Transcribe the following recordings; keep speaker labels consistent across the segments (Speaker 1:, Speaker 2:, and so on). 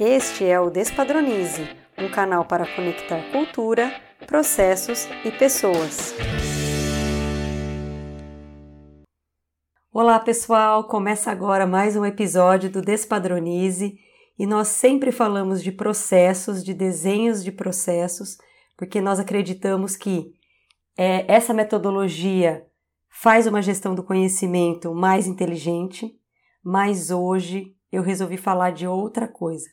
Speaker 1: Este é o Despadronize, um canal para conectar cultura, processos e pessoas. Olá, pessoal! Começa agora mais um episódio do Despadronize e nós sempre falamos de processos, de desenhos de processos, porque nós acreditamos que é, essa metodologia faz uma gestão do conhecimento mais inteligente, mas hoje eu resolvi falar de outra coisa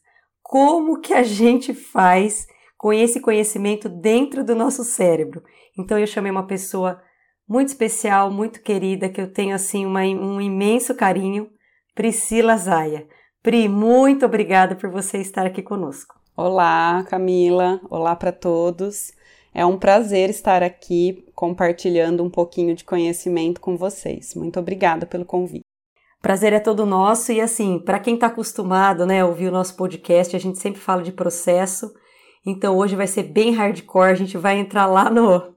Speaker 1: como que a gente faz com esse conhecimento dentro do nosso cérebro. Então eu chamei uma pessoa muito especial, muito querida, que eu tenho assim uma, um imenso carinho, Priscila Zaia. Pri, muito obrigada por você estar aqui conosco.
Speaker 2: Olá, Camila. Olá para todos. É um prazer estar aqui compartilhando um pouquinho de conhecimento com vocês. Muito obrigada pelo convite.
Speaker 1: Prazer é todo nosso e assim, para quem está acostumado, né, a ouvir o nosso podcast, a gente sempre fala de processo. Então hoje vai ser bem hardcore, a gente vai entrar lá no,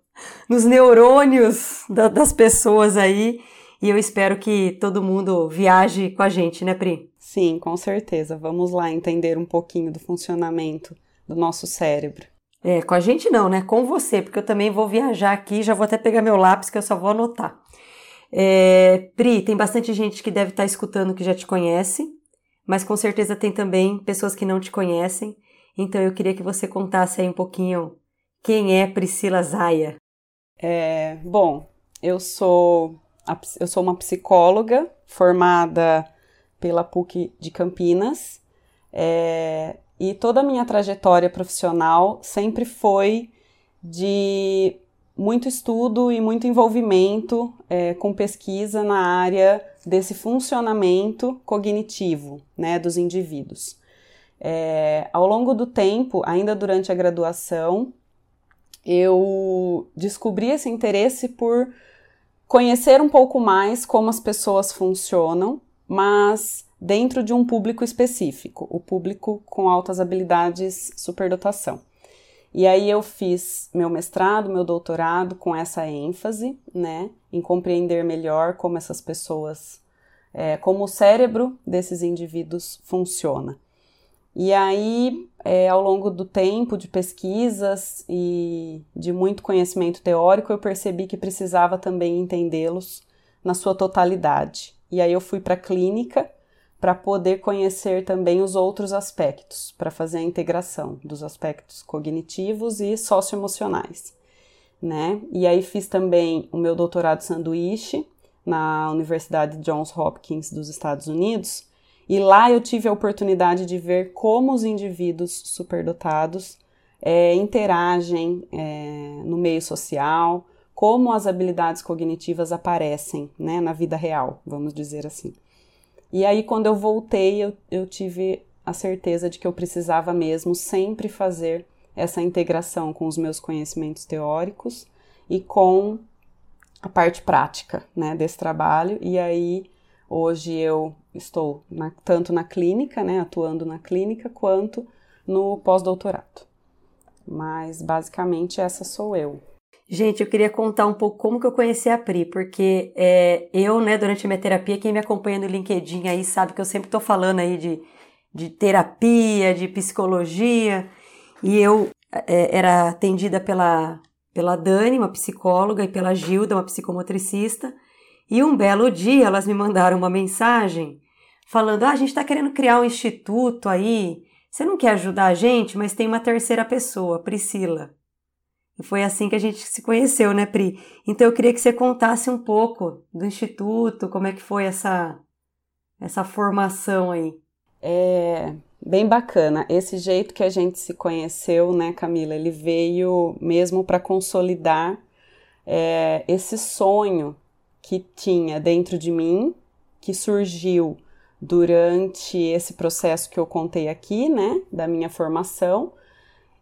Speaker 1: nos neurônios da, das pessoas aí e eu espero que todo mundo viaje com a gente, né, Pri?
Speaker 2: Sim, com certeza. Vamos lá entender um pouquinho do funcionamento do nosso cérebro.
Speaker 1: É, com a gente não, né? Com você, porque eu também vou viajar aqui, já vou até pegar meu lápis que eu só vou anotar. É, Pri, tem bastante gente que deve estar tá escutando que já te conhece, mas com certeza tem também pessoas que não te conhecem. Então eu queria que você contasse aí um pouquinho quem é Priscila Zaia.
Speaker 2: É, bom, eu sou eu sou uma psicóloga formada pela PUC de Campinas é, e toda a minha trajetória profissional sempre foi de muito estudo e muito envolvimento é, com pesquisa na área desse funcionamento cognitivo né, dos indivíduos. É, ao longo do tempo, ainda durante a graduação, eu descobri esse interesse por conhecer um pouco mais como as pessoas funcionam, mas dentro de um público específico, o público com altas habilidades superdotação. E aí eu fiz meu mestrado, meu doutorado com essa ênfase, né, em compreender melhor como essas pessoas, é, como o cérebro desses indivíduos funciona. E aí, é, ao longo do tempo de pesquisas e de muito conhecimento teórico, eu percebi que precisava também entendê-los na sua totalidade. E aí eu fui para a clínica para poder conhecer também os outros aspectos, para fazer a integração dos aspectos cognitivos e socioemocionais, né? E aí fiz também o meu doutorado sanduíche na Universidade Johns Hopkins dos Estados Unidos, e lá eu tive a oportunidade de ver como os indivíduos superdotados é, interagem é, no meio social, como as habilidades cognitivas aparecem né, na vida real, vamos dizer assim. E aí, quando eu voltei, eu, eu tive a certeza de que eu precisava mesmo sempre fazer essa integração com os meus conhecimentos teóricos e com a parte prática né, desse trabalho. E aí, hoje eu estou na, tanto na clínica, né, atuando na clínica, quanto no pós-doutorado. Mas basicamente essa sou eu.
Speaker 1: Gente, eu queria contar um pouco como que eu conheci a Pri, porque é, eu, né, durante a minha terapia, quem me acompanha no LinkedIn aí sabe que eu sempre estou falando aí de, de terapia, de psicologia, e eu é, era atendida pela, pela Dani, uma psicóloga, e pela Gilda, uma psicomotricista, e um belo dia elas me mandaram uma mensagem falando: ah, a gente está querendo criar um instituto aí, você não quer ajudar a gente, mas tem uma terceira pessoa, Priscila. E foi assim que a gente se conheceu, né, Pri? Então eu queria que você contasse um pouco do instituto, como é que foi essa essa formação aí.
Speaker 2: É bem bacana. Esse jeito que a gente se conheceu, né, Camila? Ele veio mesmo para consolidar é, esse sonho que tinha dentro de mim, que surgiu durante esse processo que eu contei aqui, né, da minha formação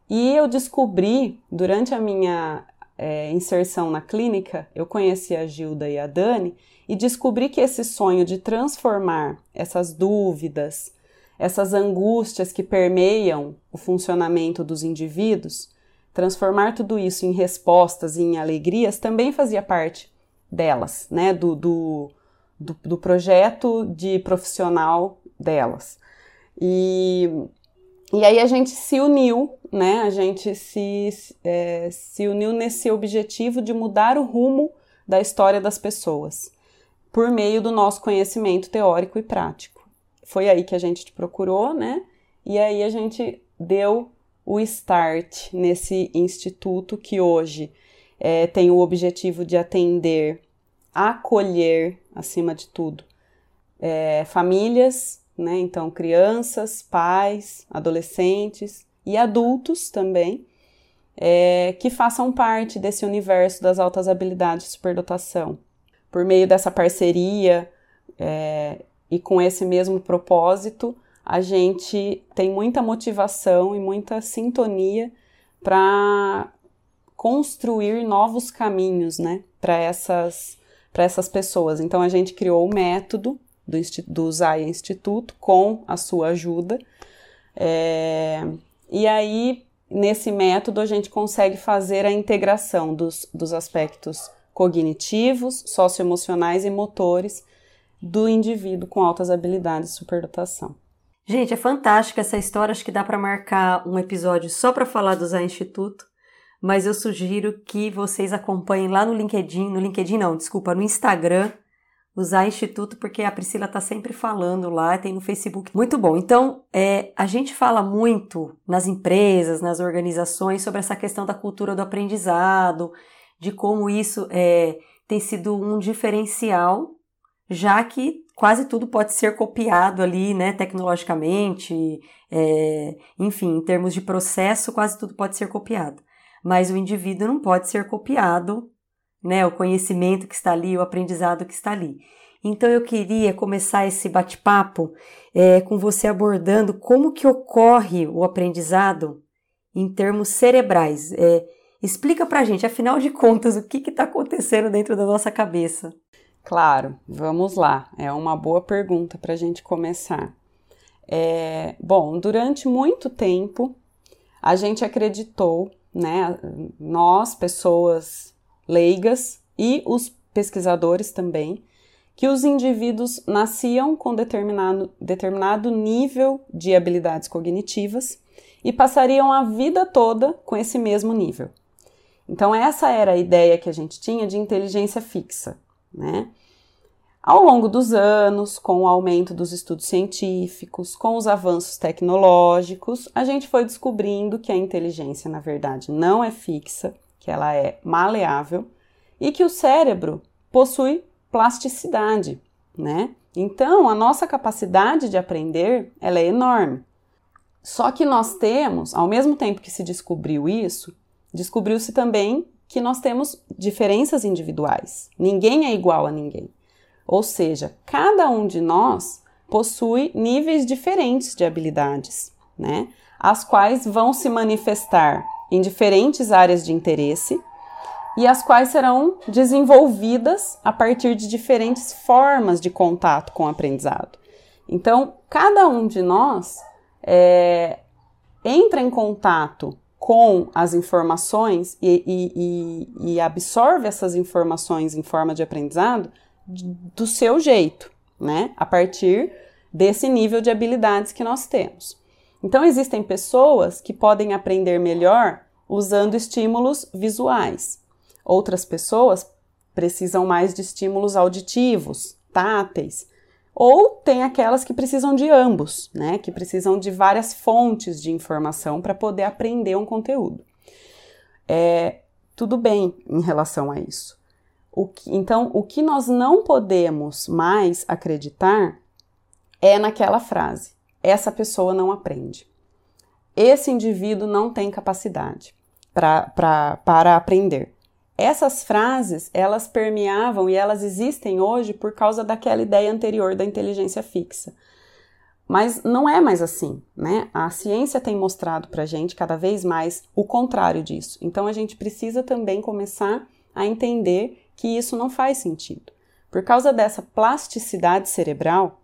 Speaker 2: e eu descobri, durante a minha é, inserção na clínica, eu conheci a Gilda e a Dani e descobri que esse sonho de transformar essas dúvidas, essas angústias que permeiam o funcionamento dos indivíduos, transformar tudo isso em respostas e em alegrias também fazia parte delas, né? Do, do, do, do projeto de profissional delas. E e aí a gente se uniu, né? A gente se, é, se uniu nesse objetivo de mudar o rumo da história das pessoas por meio do nosso conhecimento teórico e prático. Foi aí que a gente te procurou, né? E aí a gente deu o start nesse instituto que hoje é, tem o objetivo de atender, acolher, acima de tudo, é, famílias, né? Então, crianças, pais, adolescentes e adultos também, é, que façam parte desse universo das altas habilidades de superdotação. Por meio dessa parceria é, e com esse mesmo propósito, a gente tem muita motivação e muita sintonia para construir novos caminhos, né, para essas para essas pessoas. Então a gente criou o método do, do Zaya Instituto com a sua ajuda. É, e aí, nesse método, a gente consegue fazer a integração dos, dos aspectos cognitivos, socioemocionais e motores do indivíduo com altas habilidades de superdotação.
Speaker 1: Gente, é fantástica essa história. Acho que dá para marcar um episódio só para falar do Zay Instituto. Mas eu sugiro que vocês acompanhem lá no LinkedIn, no LinkedIn não, desculpa, no Instagram, Zay Instituto, porque a Priscila está sempre falando lá, tem no Facebook. Muito bom. Então, é, a gente fala muito nas empresas, nas organizações, sobre essa questão da cultura do aprendizado, de como isso é, tem sido um diferencial, já que quase tudo pode ser copiado ali, né, tecnologicamente, é, enfim, em termos de processo, quase tudo pode ser copiado. Mas o indivíduo não pode ser copiado, né, o conhecimento que está ali, o aprendizado que está ali. Então eu queria começar esse bate-papo é, com você abordando como que ocorre o aprendizado em termos cerebrais. É, explica pra gente, afinal de contas, o que está acontecendo dentro da nossa cabeça.
Speaker 2: Claro, vamos lá. É uma boa pergunta para a gente começar. É, bom, durante muito tempo a gente acreditou, né, nós, pessoas leigas e os pesquisadores também, que os indivíduos nasciam com determinado, determinado nível de habilidades cognitivas e passariam a vida toda com esse mesmo nível. Então, essa era a ideia que a gente tinha de inteligência fixa né? Ao longo dos anos, com o aumento dos estudos científicos, com os avanços tecnológicos, a gente foi descobrindo que a inteligência, na verdade, não é fixa, que ela é maleável e que o cérebro possui plasticidade, né? Então, a nossa capacidade de aprender, ela é enorme. Só que nós temos, ao mesmo tempo que se descobriu isso, descobriu-se também que nós temos diferenças individuais. Ninguém é igual a ninguém. Ou seja, cada um de nós possui níveis diferentes de habilidades, né? As quais vão se manifestar em diferentes áreas de interesse e as quais serão desenvolvidas a partir de diferentes formas de contato com o aprendizado. Então, cada um de nós é, entra em contato com as informações e, e, e, absorve essas informações em forma de aprendizado do seu jeito, né? A partir desse nível de habilidades que nós temos. Então, existem pessoas que podem aprender melhor usando estímulos visuais. Outras pessoas precisam mais de estímulos auditivos, táteis. Ou tem aquelas que precisam de ambos, né? Que precisam de várias fontes de informação para poder aprender um conteúdo. É, tudo bem em relação a isso. O que, então, o que nós não podemos mais acreditar é naquela frase: essa pessoa não aprende. Esse indivíduo não tem capacidade pra, pra, para aprender. Essas frases, elas permeavam e elas existem hoje por causa daquela ideia anterior da inteligência fixa. Mas não é mais assim, né? A ciência tem mostrado para gente cada vez mais o contrário disso. Então a gente precisa também começar a entender que isso não faz sentido. Por causa dessa plasticidade cerebral,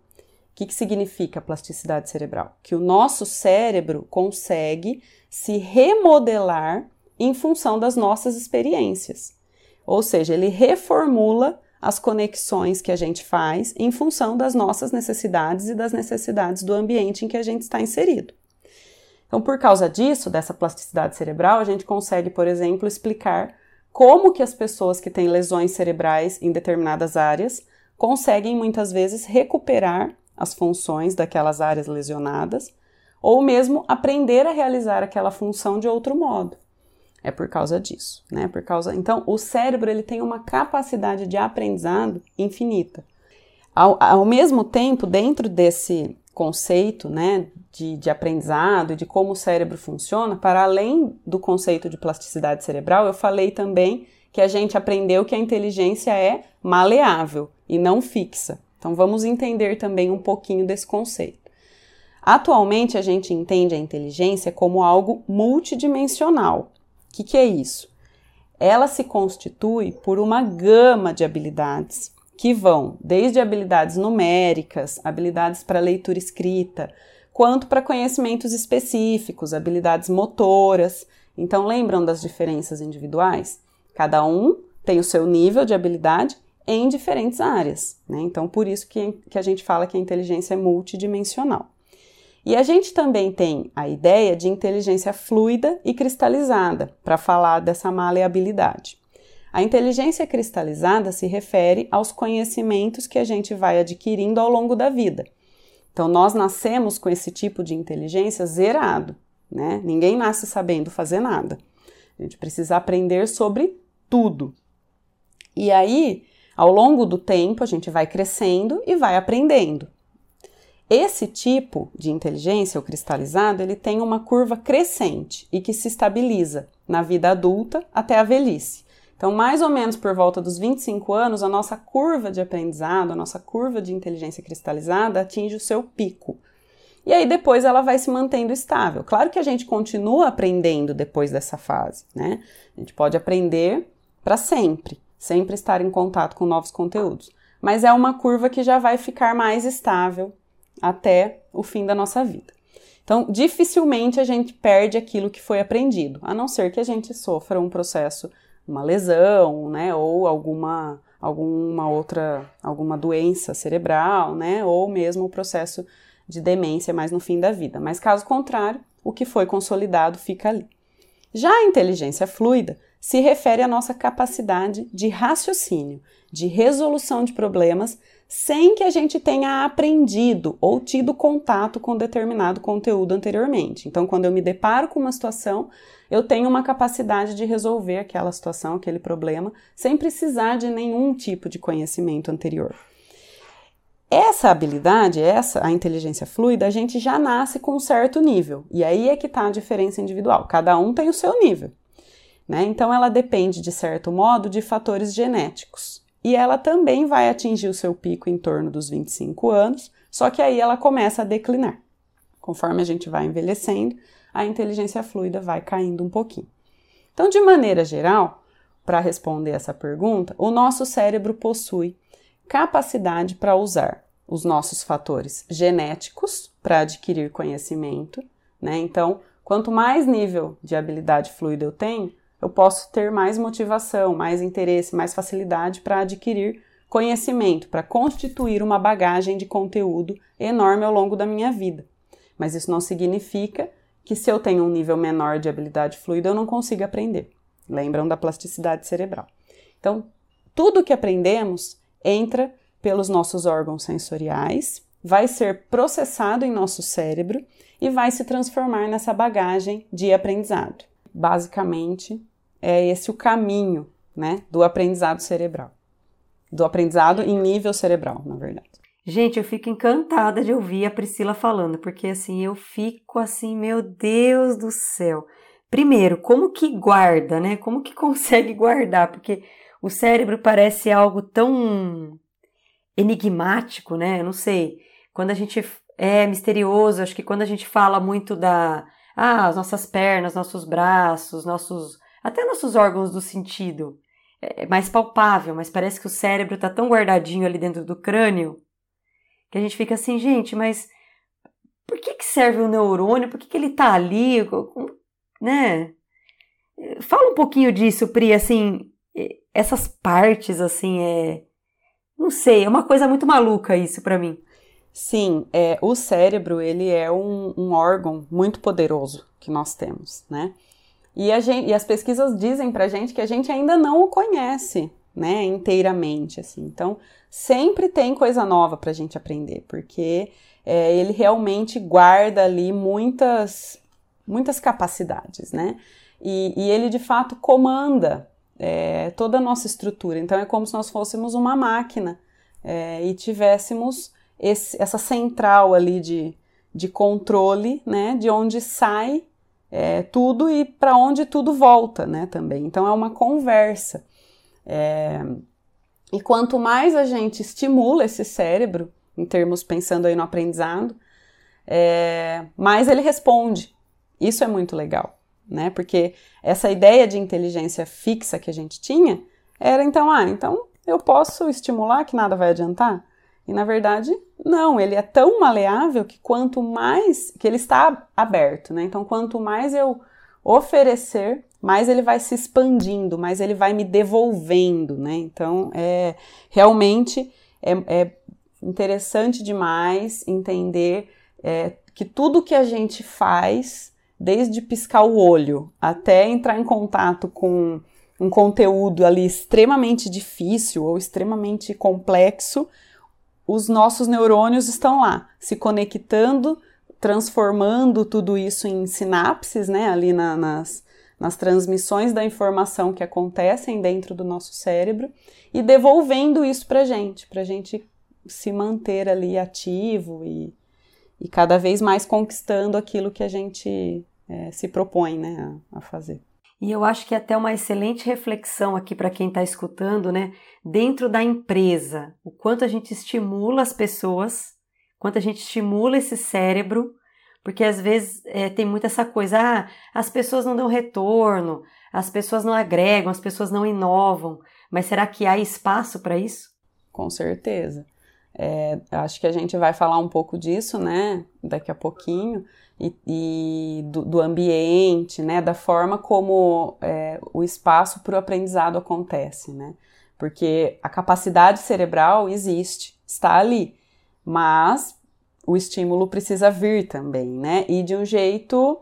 Speaker 2: o que, que significa plasticidade cerebral? Que o nosso cérebro consegue se remodelar em função das nossas experiências. Ou seja, ele reformula as conexões que a gente faz em função das nossas necessidades e das necessidades do ambiente em que a gente está inserido. Então, por causa disso, dessa plasticidade cerebral, a gente consegue, por exemplo, explicar como que as pessoas que têm lesões cerebrais em determinadas áreas conseguem muitas vezes recuperar as funções daquelas áreas lesionadas ou mesmo aprender a realizar aquela função de outro modo. É por causa disso, né? Por causa, então, o cérebro ele tem uma capacidade de aprendizado infinita. Ao, ao mesmo tempo, dentro desse conceito, né, de, de aprendizado e de como o cérebro funciona, para além do conceito de plasticidade cerebral, eu falei também que a gente aprendeu que a inteligência é maleável e não fixa. Então vamos entender também um pouquinho desse conceito. Atualmente a gente entende a inteligência como algo multidimensional. O que, que é isso? Ela se constitui por uma gama de habilidades que vão desde habilidades numéricas, habilidades para leitura escrita, quanto para conhecimentos específicos, habilidades motoras. Então, lembram das diferenças individuais? Cada um tem o seu nível de habilidade em diferentes áreas. Né? Então, por isso que, que a gente fala que a inteligência é multidimensional. E a gente também tem a ideia de inteligência fluida e cristalizada, para falar dessa maleabilidade. A inteligência cristalizada se refere aos conhecimentos que a gente vai adquirindo ao longo da vida. Então, nós nascemos com esse tipo de inteligência zerado, né? Ninguém nasce sabendo fazer nada. A gente precisa aprender sobre tudo. E aí, ao longo do tempo, a gente vai crescendo e vai aprendendo. Esse tipo de inteligência, o cristalizado, ele tem uma curva crescente e que se estabiliza na vida adulta até a velhice. Então, mais ou menos por volta dos 25 anos, a nossa curva de aprendizado, a nossa curva de inteligência cristalizada atinge o seu pico. E aí depois ela vai se mantendo estável. Claro que a gente continua aprendendo depois dessa fase, né? A gente pode aprender para sempre, sempre estar em contato com novos conteúdos. Mas é uma curva que já vai ficar mais estável até o fim da nossa vida. Então, dificilmente a gente perde aquilo que foi aprendido, a não ser que a gente sofra um processo uma lesão, né, ou alguma alguma outra alguma doença cerebral, né, ou mesmo o processo de demência mais no fim da vida. Mas caso contrário, o que foi consolidado fica ali. Já a inteligência fluida se refere à nossa capacidade de raciocínio, de resolução de problemas sem que a gente tenha aprendido ou tido contato com determinado conteúdo anteriormente. Então, quando eu me deparo com uma situação, eu tenho uma capacidade de resolver aquela situação, aquele problema, sem precisar de nenhum tipo de conhecimento anterior. Essa habilidade, essa a inteligência fluida, a gente já nasce com um certo nível. E aí é que está a diferença individual. Cada um tem o seu nível. Né? Então ela depende, de certo modo, de fatores genéticos e ela também vai atingir o seu pico em torno dos 25 anos, só que aí ela começa a declinar. Conforme a gente vai envelhecendo, a inteligência fluida vai caindo um pouquinho. Então, de maneira geral, para responder essa pergunta, o nosso cérebro possui capacidade para usar os nossos fatores genéticos para adquirir conhecimento, né? Então, quanto mais nível de habilidade fluida eu tenho, eu posso ter mais motivação, mais interesse, mais facilidade para adquirir conhecimento, para constituir uma bagagem de conteúdo enorme ao longo da minha vida. Mas isso não significa que se eu tenho um nível menor de habilidade fluida, eu não consiga aprender. Lembram da plasticidade cerebral. Então, tudo que aprendemos entra pelos nossos órgãos sensoriais, vai ser processado em nosso cérebro e vai se transformar nessa bagagem de aprendizado. Basicamente, é esse o caminho, né, do aprendizado cerebral. Do aprendizado em nível cerebral, na verdade.
Speaker 1: Gente, eu fico encantada de ouvir a Priscila falando, porque assim, eu fico assim, meu Deus do céu. Primeiro, como que guarda, né? Como que consegue guardar? Porque o cérebro parece algo tão enigmático, né? Eu não sei. Quando a gente é misterioso, acho que quando a gente fala muito da ah, as nossas pernas, nossos braços, nossos até nossos órgãos do sentido é, é mais palpável, mas parece que o cérebro está tão guardadinho ali dentro do crânio que a gente fica assim, gente, mas por que, que serve o neurônio? Por que, que ele está ali? Né? Fala um pouquinho disso, Pri, assim, essas partes, assim, é. Não sei, é uma coisa muito maluca isso para mim.
Speaker 2: Sim, é, o cérebro ele é um, um órgão muito poderoso que nós temos, né? E, gente, e as pesquisas dizem pra gente que a gente ainda não o conhece, né, inteiramente, assim. Então, sempre tem coisa nova pra gente aprender, porque é, ele realmente guarda ali muitas, muitas capacidades, né? E, e ele, de fato, comanda é, toda a nossa estrutura. Então, é como se nós fôssemos uma máquina é, e tivéssemos esse, essa central ali de, de controle, né, de onde sai é, tudo e para onde tudo volta, né, também. Então é uma conversa. É, e quanto mais a gente estimula esse cérebro, em termos pensando aí no aprendizado, é, mais ele responde. Isso é muito legal, né? Porque essa ideia de inteligência fixa que a gente tinha era então, ah, então eu posso estimular que nada vai adiantar? E na verdade, não, ele é tão maleável que quanto mais que ele está aberto, né? Então, quanto mais eu oferecer, mais ele vai se expandindo, mais ele vai me devolvendo, né? Então, é realmente é, é interessante demais entender é, que tudo que a gente faz, desde piscar o olho até entrar em contato com um conteúdo ali extremamente difícil ou extremamente complexo, os nossos neurônios estão lá, se conectando, transformando tudo isso em sinapses, né, ali na, nas, nas transmissões da informação que acontecem dentro do nosso cérebro e devolvendo isso para gente, para gente se manter ali ativo e, e cada vez mais conquistando aquilo que a gente é, se propõe né, a, a fazer.
Speaker 1: E eu acho que é até uma excelente reflexão aqui para quem está escutando, né? Dentro da empresa, o quanto a gente estimula as pessoas, quanto a gente estimula esse cérebro, porque às vezes é, tem muito essa coisa, ah, as pessoas não dão retorno, as pessoas não agregam, as pessoas não inovam, mas será que há espaço para isso?
Speaker 2: Com certeza. É, acho que a gente vai falar um pouco disso, né, daqui a pouquinho, e, e do, do, ambiente, né, da forma como é, o espaço para o aprendizado acontece, né, porque a capacidade cerebral existe, está ali, mas o estímulo precisa vir também, né, e de um jeito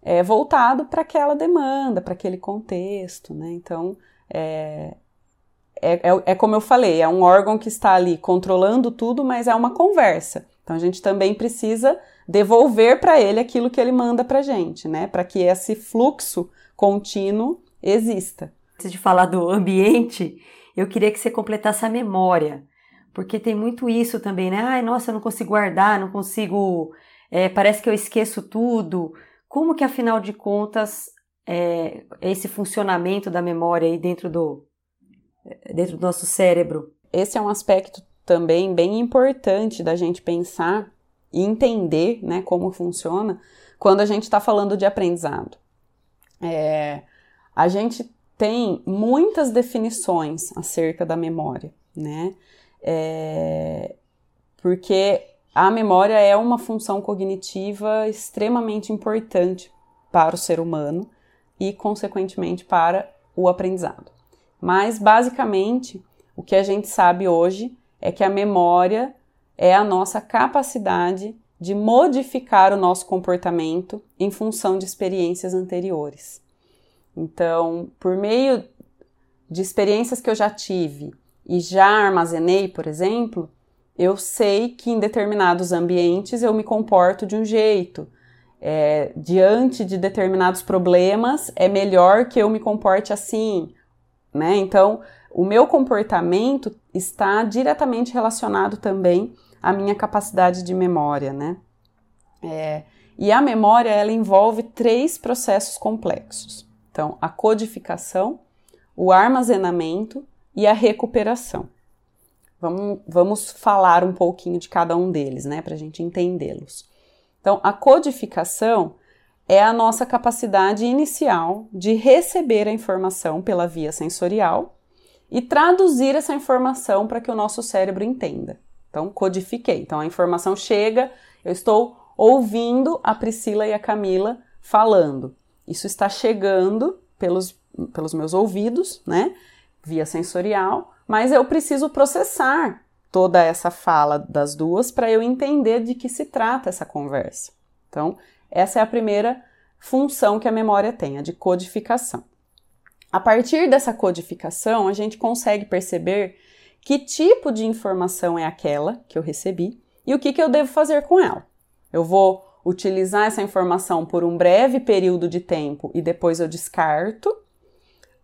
Speaker 2: é, voltado para aquela demanda, para aquele contexto, né, então é, é, é, é, como eu falei, é um órgão que está ali controlando tudo, mas é uma conversa. Então a gente também precisa devolver para ele aquilo que ele manda para gente, né? Para que esse fluxo contínuo exista.
Speaker 1: Antes de falar do ambiente, eu queria que você completasse a memória, porque tem muito isso também, né? Ai, nossa, eu não consigo guardar, não consigo. É, parece que eu esqueço tudo. Como que, afinal de contas, é, esse funcionamento da memória aí dentro do, dentro do nosso cérebro.
Speaker 2: Esse é um aspecto também bem importante da gente pensar e entender né, como funciona quando a gente está falando de aprendizado. É, a gente tem muitas definições acerca da memória, né? É, porque a memória é uma função cognitiva extremamente importante para o ser humano e, consequentemente, para o aprendizado. Mas, basicamente, o que a gente sabe hoje é que a memória é a nossa capacidade de modificar o nosso comportamento em função de experiências anteriores. Então, por meio de experiências que eu já tive e já armazenei, por exemplo, eu sei que em determinados ambientes eu me comporto de um jeito. É, diante de determinados problemas, é melhor que eu me comporte assim né? Então, o meu comportamento está diretamente relacionado também à minha capacidade de memória, né? É, e a memória ela envolve três processos complexos. Então, a codificação, o armazenamento e a recuperação. Vamos, vamos falar um pouquinho de cada um deles, né, para a gente entendê-los. Então, a codificação é a nossa capacidade inicial de receber a informação pela via sensorial e traduzir essa informação para que o nosso cérebro entenda. Então, codifiquei. Então, a informação chega, eu estou ouvindo a Priscila e a Camila falando. Isso está chegando pelos, pelos meus ouvidos, né? Via sensorial, mas eu preciso processar toda essa fala das duas para eu entender de que se trata essa conversa. Então, essa é a primeira função que a memória tem, a de codificação. A partir dessa codificação, a gente consegue perceber que tipo de informação é aquela que eu recebi e o que, que eu devo fazer com ela. Eu vou utilizar essa informação por um breve período de tempo e depois eu descarto,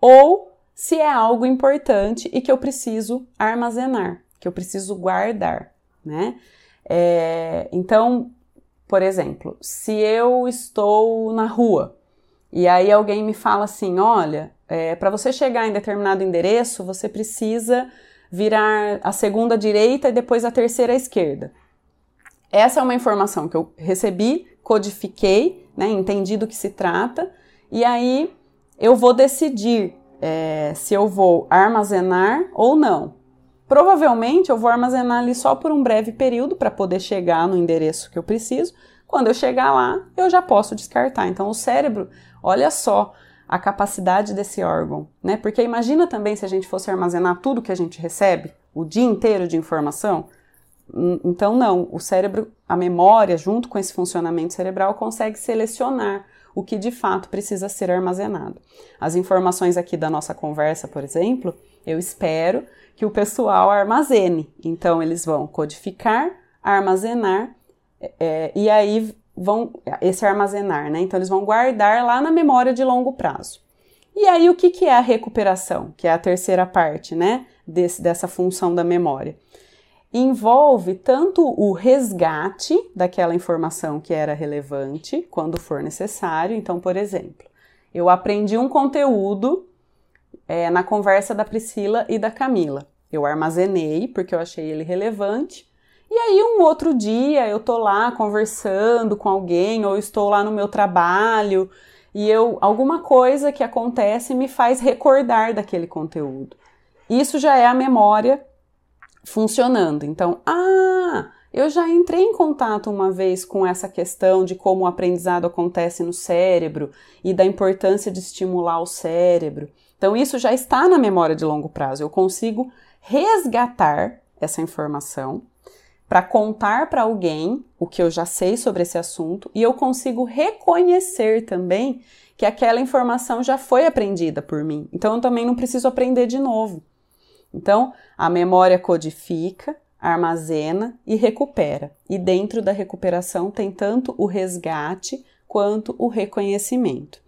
Speaker 2: ou se é algo importante e que eu preciso armazenar, que eu preciso guardar, né? É, então, por exemplo, se eu estou na rua e aí alguém me fala assim: olha, é, para você chegar em determinado endereço, você precisa virar a segunda direita e depois a terceira esquerda. Essa é uma informação que eu recebi, codifiquei, né, entendi do que se trata, e aí eu vou decidir é, se eu vou armazenar ou não. Provavelmente eu vou armazenar ali só por um breve período para poder chegar no endereço que eu preciso. Quando eu chegar lá, eu já posso descartar. Então, o cérebro, olha só a capacidade desse órgão, né? Porque imagina também se a gente fosse armazenar tudo que a gente recebe, o dia inteiro de informação. Então, não, o cérebro, a memória, junto com esse funcionamento cerebral, consegue selecionar o que de fato precisa ser armazenado. As informações aqui da nossa conversa, por exemplo, eu espero que o pessoal armazene. Então, eles vão codificar, armazenar, é, e aí vão. Esse armazenar, né? Então, eles vão guardar lá na memória de longo prazo. E aí, o que, que é a recuperação? Que é a terceira parte, né? Desse, dessa função da memória. Envolve tanto o resgate daquela informação que era relevante, quando for necessário. Então, por exemplo, eu aprendi um conteúdo é, na conversa da Priscila e da Camila. Eu armazenei porque eu achei ele relevante. E aí, um outro dia, eu tô lá conversando com alguém, ou estou lá no meu trabalho, e eu alguma coisa que acontece me faz recordar daquele conteúdo. Isso já é a memória funcionando. Então, ah, eu já entrei em contato uma vez com essa questão de como o aprendizado acontece no cérebro e da importância de estimular o cérebro. Então, isso já está na memória de longo prazo. Eu consigo resgatar essa informação para contar para alguém o que eu já sei sobre esse assunto e eu consigo reconhecer também que aquela informação já foi aprendida por mim. Então, eu também não preciso aprender de novo. Então, a memória codifica, armazena e recupera. E dentro da recuperação tem tanto o resgate quanto o reconhecimento.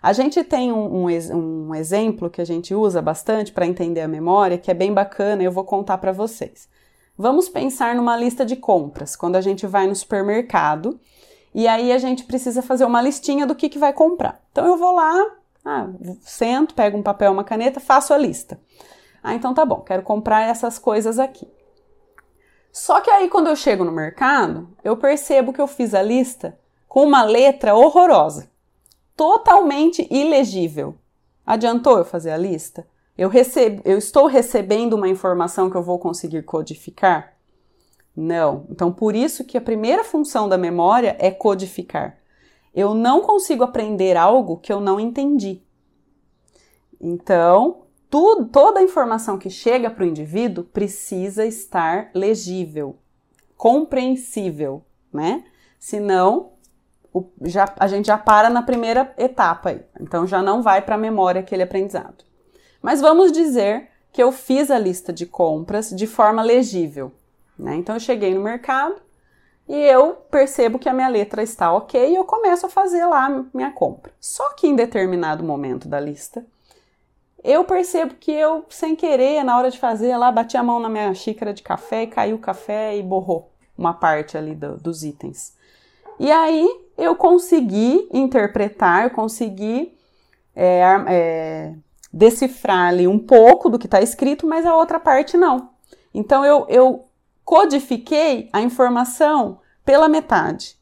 Speaker 2: A gente tem um, um, um exemplo que a gente usa bastante para entender a memória, que é bem bacana, eu vou contar para vocês. Vamos pensar numa lista de compras, quando a gente vai no supermercado e aí a gente precisa fazer uma listinha do que, que vai comprar. Então eu vou lá, ah, sento, pego um papel, uma caneta, faço a lista. Ah, então tá bom, quero comprar essas coisas aqui. Só que aí quando eu chego no mercado, eu percebo que eu fiz a lista com uma letra horrorosa totalmente ilegível. Adiantou eu fazer a lista? Eu, recebo, eu estou recebendo uma informação que eu vou conseguir codificar? Não. Então, por isso que a primeira função da memória é codificar. Eu não consigo aprender algo que eu não entendi. Então, tudo, toda a informação que chega para o indivíduo precisa estar legível, compreensível, né? Senão, o, já, a gente já para na primeira etapa aí. Então já não vai para a memória aquele aprendizado. Mas vamos dizer que eu fiz a lista de compras de forma legível. Né? Então eu cheguei no mercado e eu percebo que a minha letra está ok e eu começo a fazer lá minha compra. Só que em determinado momento da lista, eu percebo que eu, sem querer, na hora de fazer lá, bati a mão na minha xícara de café e caiu o café e borrou uma parte ali do, dos itens. E aí eu consegui interpretar, consegui é, é, decifrar ali um pouco do que está escrito, mas a outra parte não. Então eu, eu codifiquei a informação pela metade.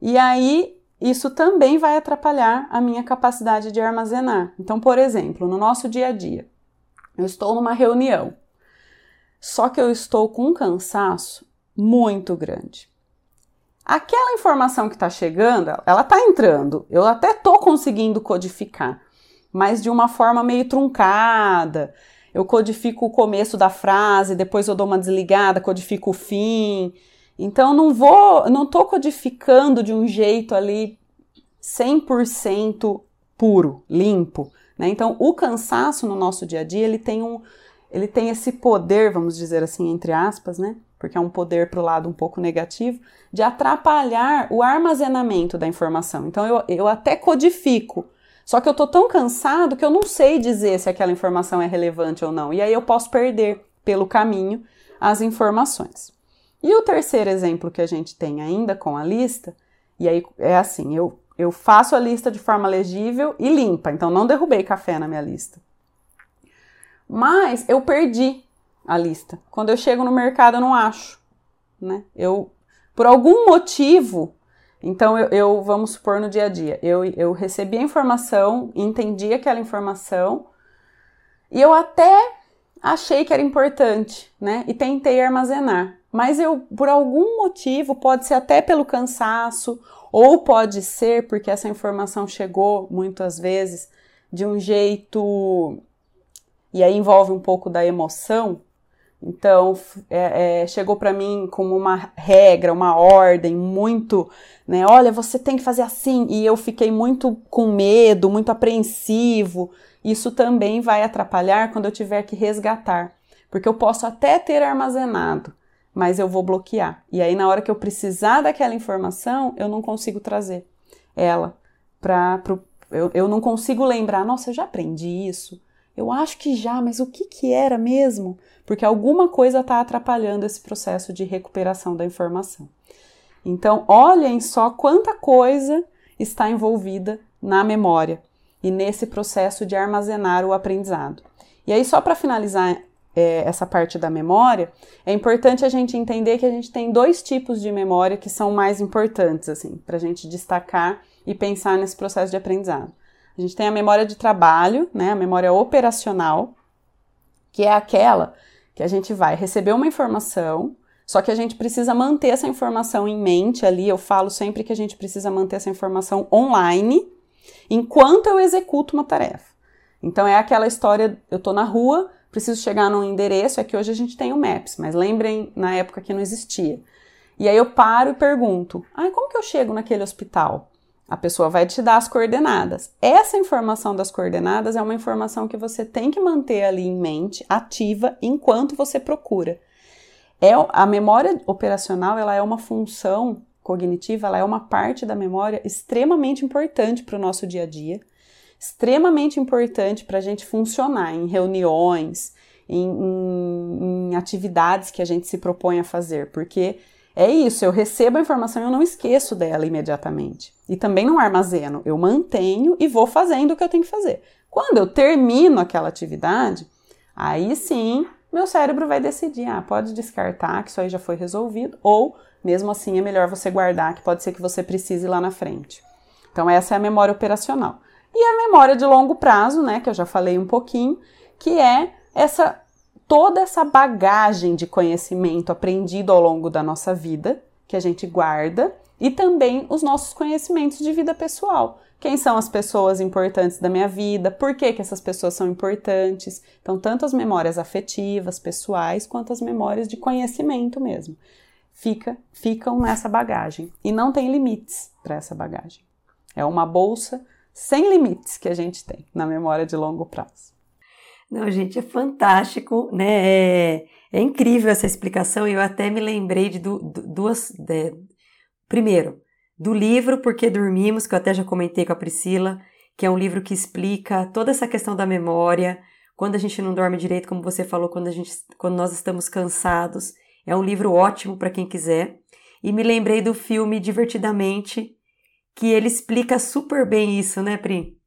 Speaker 2: E aí isso também vai atrapalhar a minha capacidade de armazenar. Então, por exemplo, no nosso dia a dia, eu estou numa reunião, só que eu estou com um cansaço muito grande aquela informação que está chegando, ela está entrando. Eu até estou conseguindo codificar, mas de uma forma meio truncada. eu codifico o começo da frase, depois eu dou uma desligada, codifico o fim. Então não vou, não tô codificando de um jeito ali 100% puro, limpo, né? Então o cansaço no nosso dia a dia, ele tem um ele tem esse poder, vamos dizer assim, entre aspas, né? Porque é um poder para o lado um pouco negativo, de atrapalhar o armazenamento da informação. Então eu, eu até codifico, só que eu tô tão cansado que eu não sei dizer se aquela informação é relevante ou não. E aí eu posso perder pelo caminho as informações. E o terceiro exemplo que a gente tem ainda com a lista, e aí é assim, eu, eu faço a lista de forma legível e limpa, então não derrubei café na minha lista. Mas eu perdi a lista. Quando eu chego no mercado eu não acho, né? Eu por algum motivo então, eu, eu, vamos supor no dia a dia, eu, eu recebi a informação, entendi aquela informação e eu até achei que era importante, né? E tentei armazenar. Mas eu, por algum motivo, pode ser até pelo cansaço, ou pode ser porque essa informação chegou muitas vezes de um jeito. E aí envolve um pouco da emoção, então, é, é, chegou para mim como uma regra, uma ordem muito, né? Olha, você tem que fazer assim. E eu fiquei muito com medo, muito apreensivo. Isso também vai atrapalhar quando eu tiver que resgatar, porque eu posso até ter armazenado, mas eu vou bloquear. E aí, na hora que eu precisar daquela informação, eu não consigo trazer ela para. Eu, eu não consigo lembrar, nossa, eu já aprendi isso. Eu acho que já, mas o que, que era mesmo? Porque alguma coisa está atrapalhando esse processo de recuperação da informação. Então, olhem só quanta coisa está envolvida na memória e nesse processo de armazenar o aprendizado. E aí, só para finalizar é, essa parte da memória, é importante a gente entender que a gente tem dois tipos de memória que são mais importantes, assim, para a gente destacar e pensar nesse processo de aprendizado. A gente tem a memória de trabalho, né, a memória operacional, que é aquela que a gente vai receber uma informação, só que a gente precisa manter essa informação em mente ali. Eu falo sempre que a gente precisa manter essa informação online enquanto eu executo uma tarefa. Então é aquela história, eu tô na rua, preciso chegar num endereço, é que hoje a gente tem o Maps, mas lembrem na época que não existia. E aí eu paro e pergunto: "Ah, como que eu chego naquele hospital?" A pessoa vai te dar as coordenadas. Essa informação das coordenadas é uma informação que você tem que manter ali em mente, ativa, enquanto você procura. É, a memória operacional ela é uma função cognitiva, ela é uma parte da memória extremamente importante para o nosso dia a dia, extremamente importante para a gente funcionar em reuniões, em, em, em atividades que a gente se propõe a fazer, porque é isso, eu recebo a informação e eu não esqueço dela imediatamente. E também não armazeno, eu mantenho e vou fazendo o que eu tenho que fazer. Quando eu termino aquela atividade, aí sim meu cérebro vai decidir: ah, pode descartar que isso aí já foi resolvido, ou mesmo assim é melhor você guardar, que pode ser que você precise lá na frente. Então, essa é a memória operacional. E a memória de longo prazo, né, que eu já falei um pouquinho, que é essa toda essa bagagem de conhecimento aprendido ao longo da nossa vida, que a gente guarda, e também os nossos conhecimentos de vida pessoal. Quem são as pessoas importantes da minha vida? Por que, que essas pessoas são importantes? Então, tanto as memórias afetivas, pessoais, quanto as memórias de conhecimento mesmo. Fica, ficam nessa bagagem. E não tem limites para essa bagagem. É uma bolsa sem limites que a gente tem na memória de longo prazo.
Speaker 1: Não, gente, é fantástico, né? É, é incrível essa explicação eu até me lembrei de duas. De, primeiro, do livro Porque Dormimos, que eu até já comentei com a Priscila, que é um livro que explica toda essa questão da memória, quando a gente não dorme direito, como você falou, quando, a gente, quando nós estamos cansados. É um livro ótimo para quem quiser. E me lembrei do filme Divertidamente, que ele explica super bem isso, né, Pri?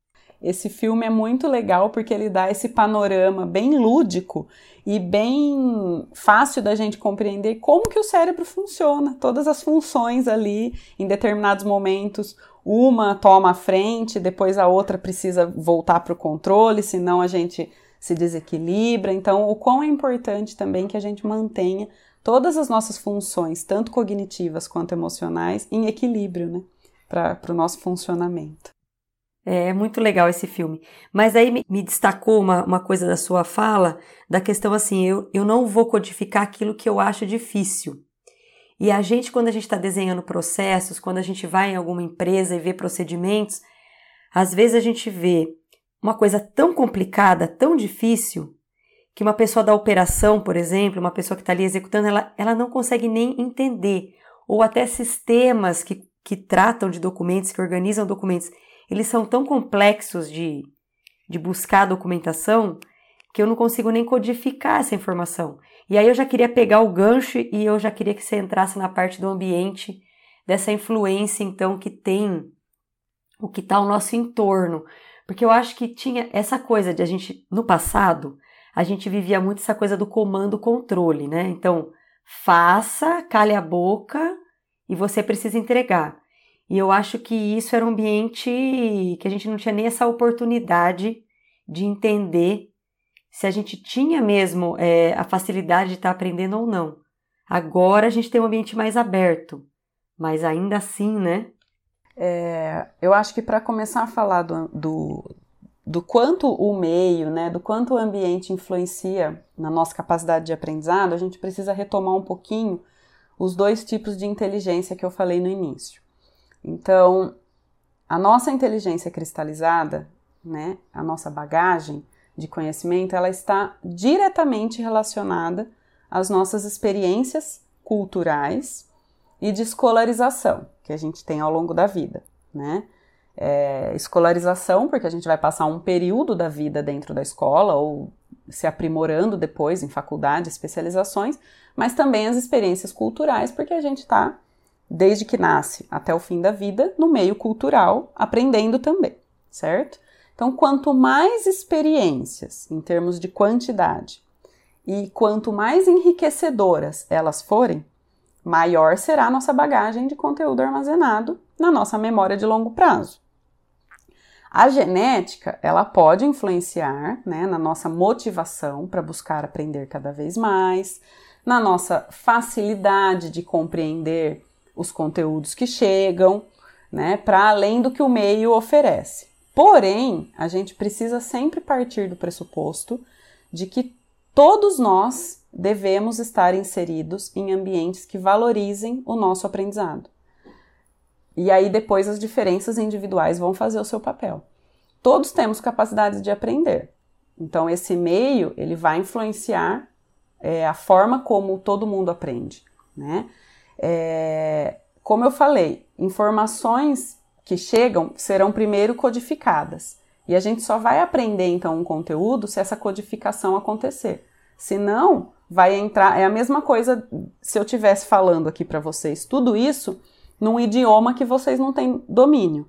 Speaker 2: Esse filme é muito legal porque ele dá esse panorama bem lúdico e bem fácil da gente compreender como que o cérebro funciona, todas as funções ali em determinados momentos. Uma toma a frente, depois a outra precisa voltar para o controle, senão a gente se desequilibra. Então, o quão é importante também que a gente mantenha todas as nossas funções, tanto cognitivas quanto emocionais, em equilíbrio, né, para o nosso funcionamento.
Speaker 1: É muito legal esse filme. Mas aí me, me destacou uma, uma coisa da sua fala, da questão assim, eu, eu não vou codificar aquilo que eu acho difícil. E a gente, quando a gente está desenhando processos, quando a gente vai em alguma empresa e vê procedimentos, às vezes a gente vê uma coisa tão complicada, tão difícil, que uma pessoa da operação, por exemplo, uma pessoa que está ali executando, ela, ela não consegue nem entender. Ou até sistemas que, que tratam de documentos, que organizam documentos, eles são tão complexos de, de buscar a documentação que eu não consigo nem codificar essa informação. E aí eu já queria pegar o gancho e eu já queria que você entrasse na parte do ambiente, dessa influência então que tem o que está ao nosso entorno. Porque eu acho que tinha essa coisa de a gente, no passado, a gente vivia muito essa coisa do comando-controle, né? Então, faça, cale a boca e você precisa entregar. E eu acho que isso era um ambiente que a gente não tinha nem essa oportunidade de entender se a gente tinha mesmo é, a facilidade de estar aprendendo ou não. Agora a gente tem um ambiente mais aberto, mas ainda assim, né?
Speaker 2: É, eu acho que para começar a falar do, do, do, quanto o meio, né, do quanto o ambiente influencia na nossa capacidade de aprendizado, a gente precisa retomar um pouquinho os dois tipos de inteligência que eu falei no início. Então, a nossa inteligência cristalizada, né, a nossa bagagem de conhecimento, ela está diretamente relacionada às nossas experiências culturais e de escolarização que a gente tem ao longo da vida, né? É, escolarização, porque a gente vai passar um período da vida dentro da escola ou se aprimorando depois em faculdade, especializações, mas também as experiências culturais, porque a gente está desde que nasce até o fim da vida, no meio cultural, aprendendo também, certo? Então, quanto mais experiências em termos de quantidade e quanto mais enriquecedoras elas forem, maior será a nossa bagagem de conteúdo armazenado na nossa memória de longo prazo. A genética, ela pode influenciar né, na nossa motivação para buscar aprender cada vez mais, na nossa facilidade de compreender os conteúdos que chegam, né, para além do que o meio oferece. Porém, a gente precisa sempre partir do pressuposto de que todos nós devemos estar inseridos em ambientes que valorizem o nosso aprendizado. E aí depois as diferenças individuais vão fazer o seu papel. Todos temos capacidade de aprender. Então esse meio ele vai influenciar é, a forma como todo mundo aprende, né? É, como eu falei, informações que chegam serão primeiro codificadas. E a gente só vai aprender então um conteúdo se essa codificação acontecer. Senão, vai entrar. É a mesma coisa se eu estivesse falando aqui para vocês tudo isso num idioma que vocês não têm domínio.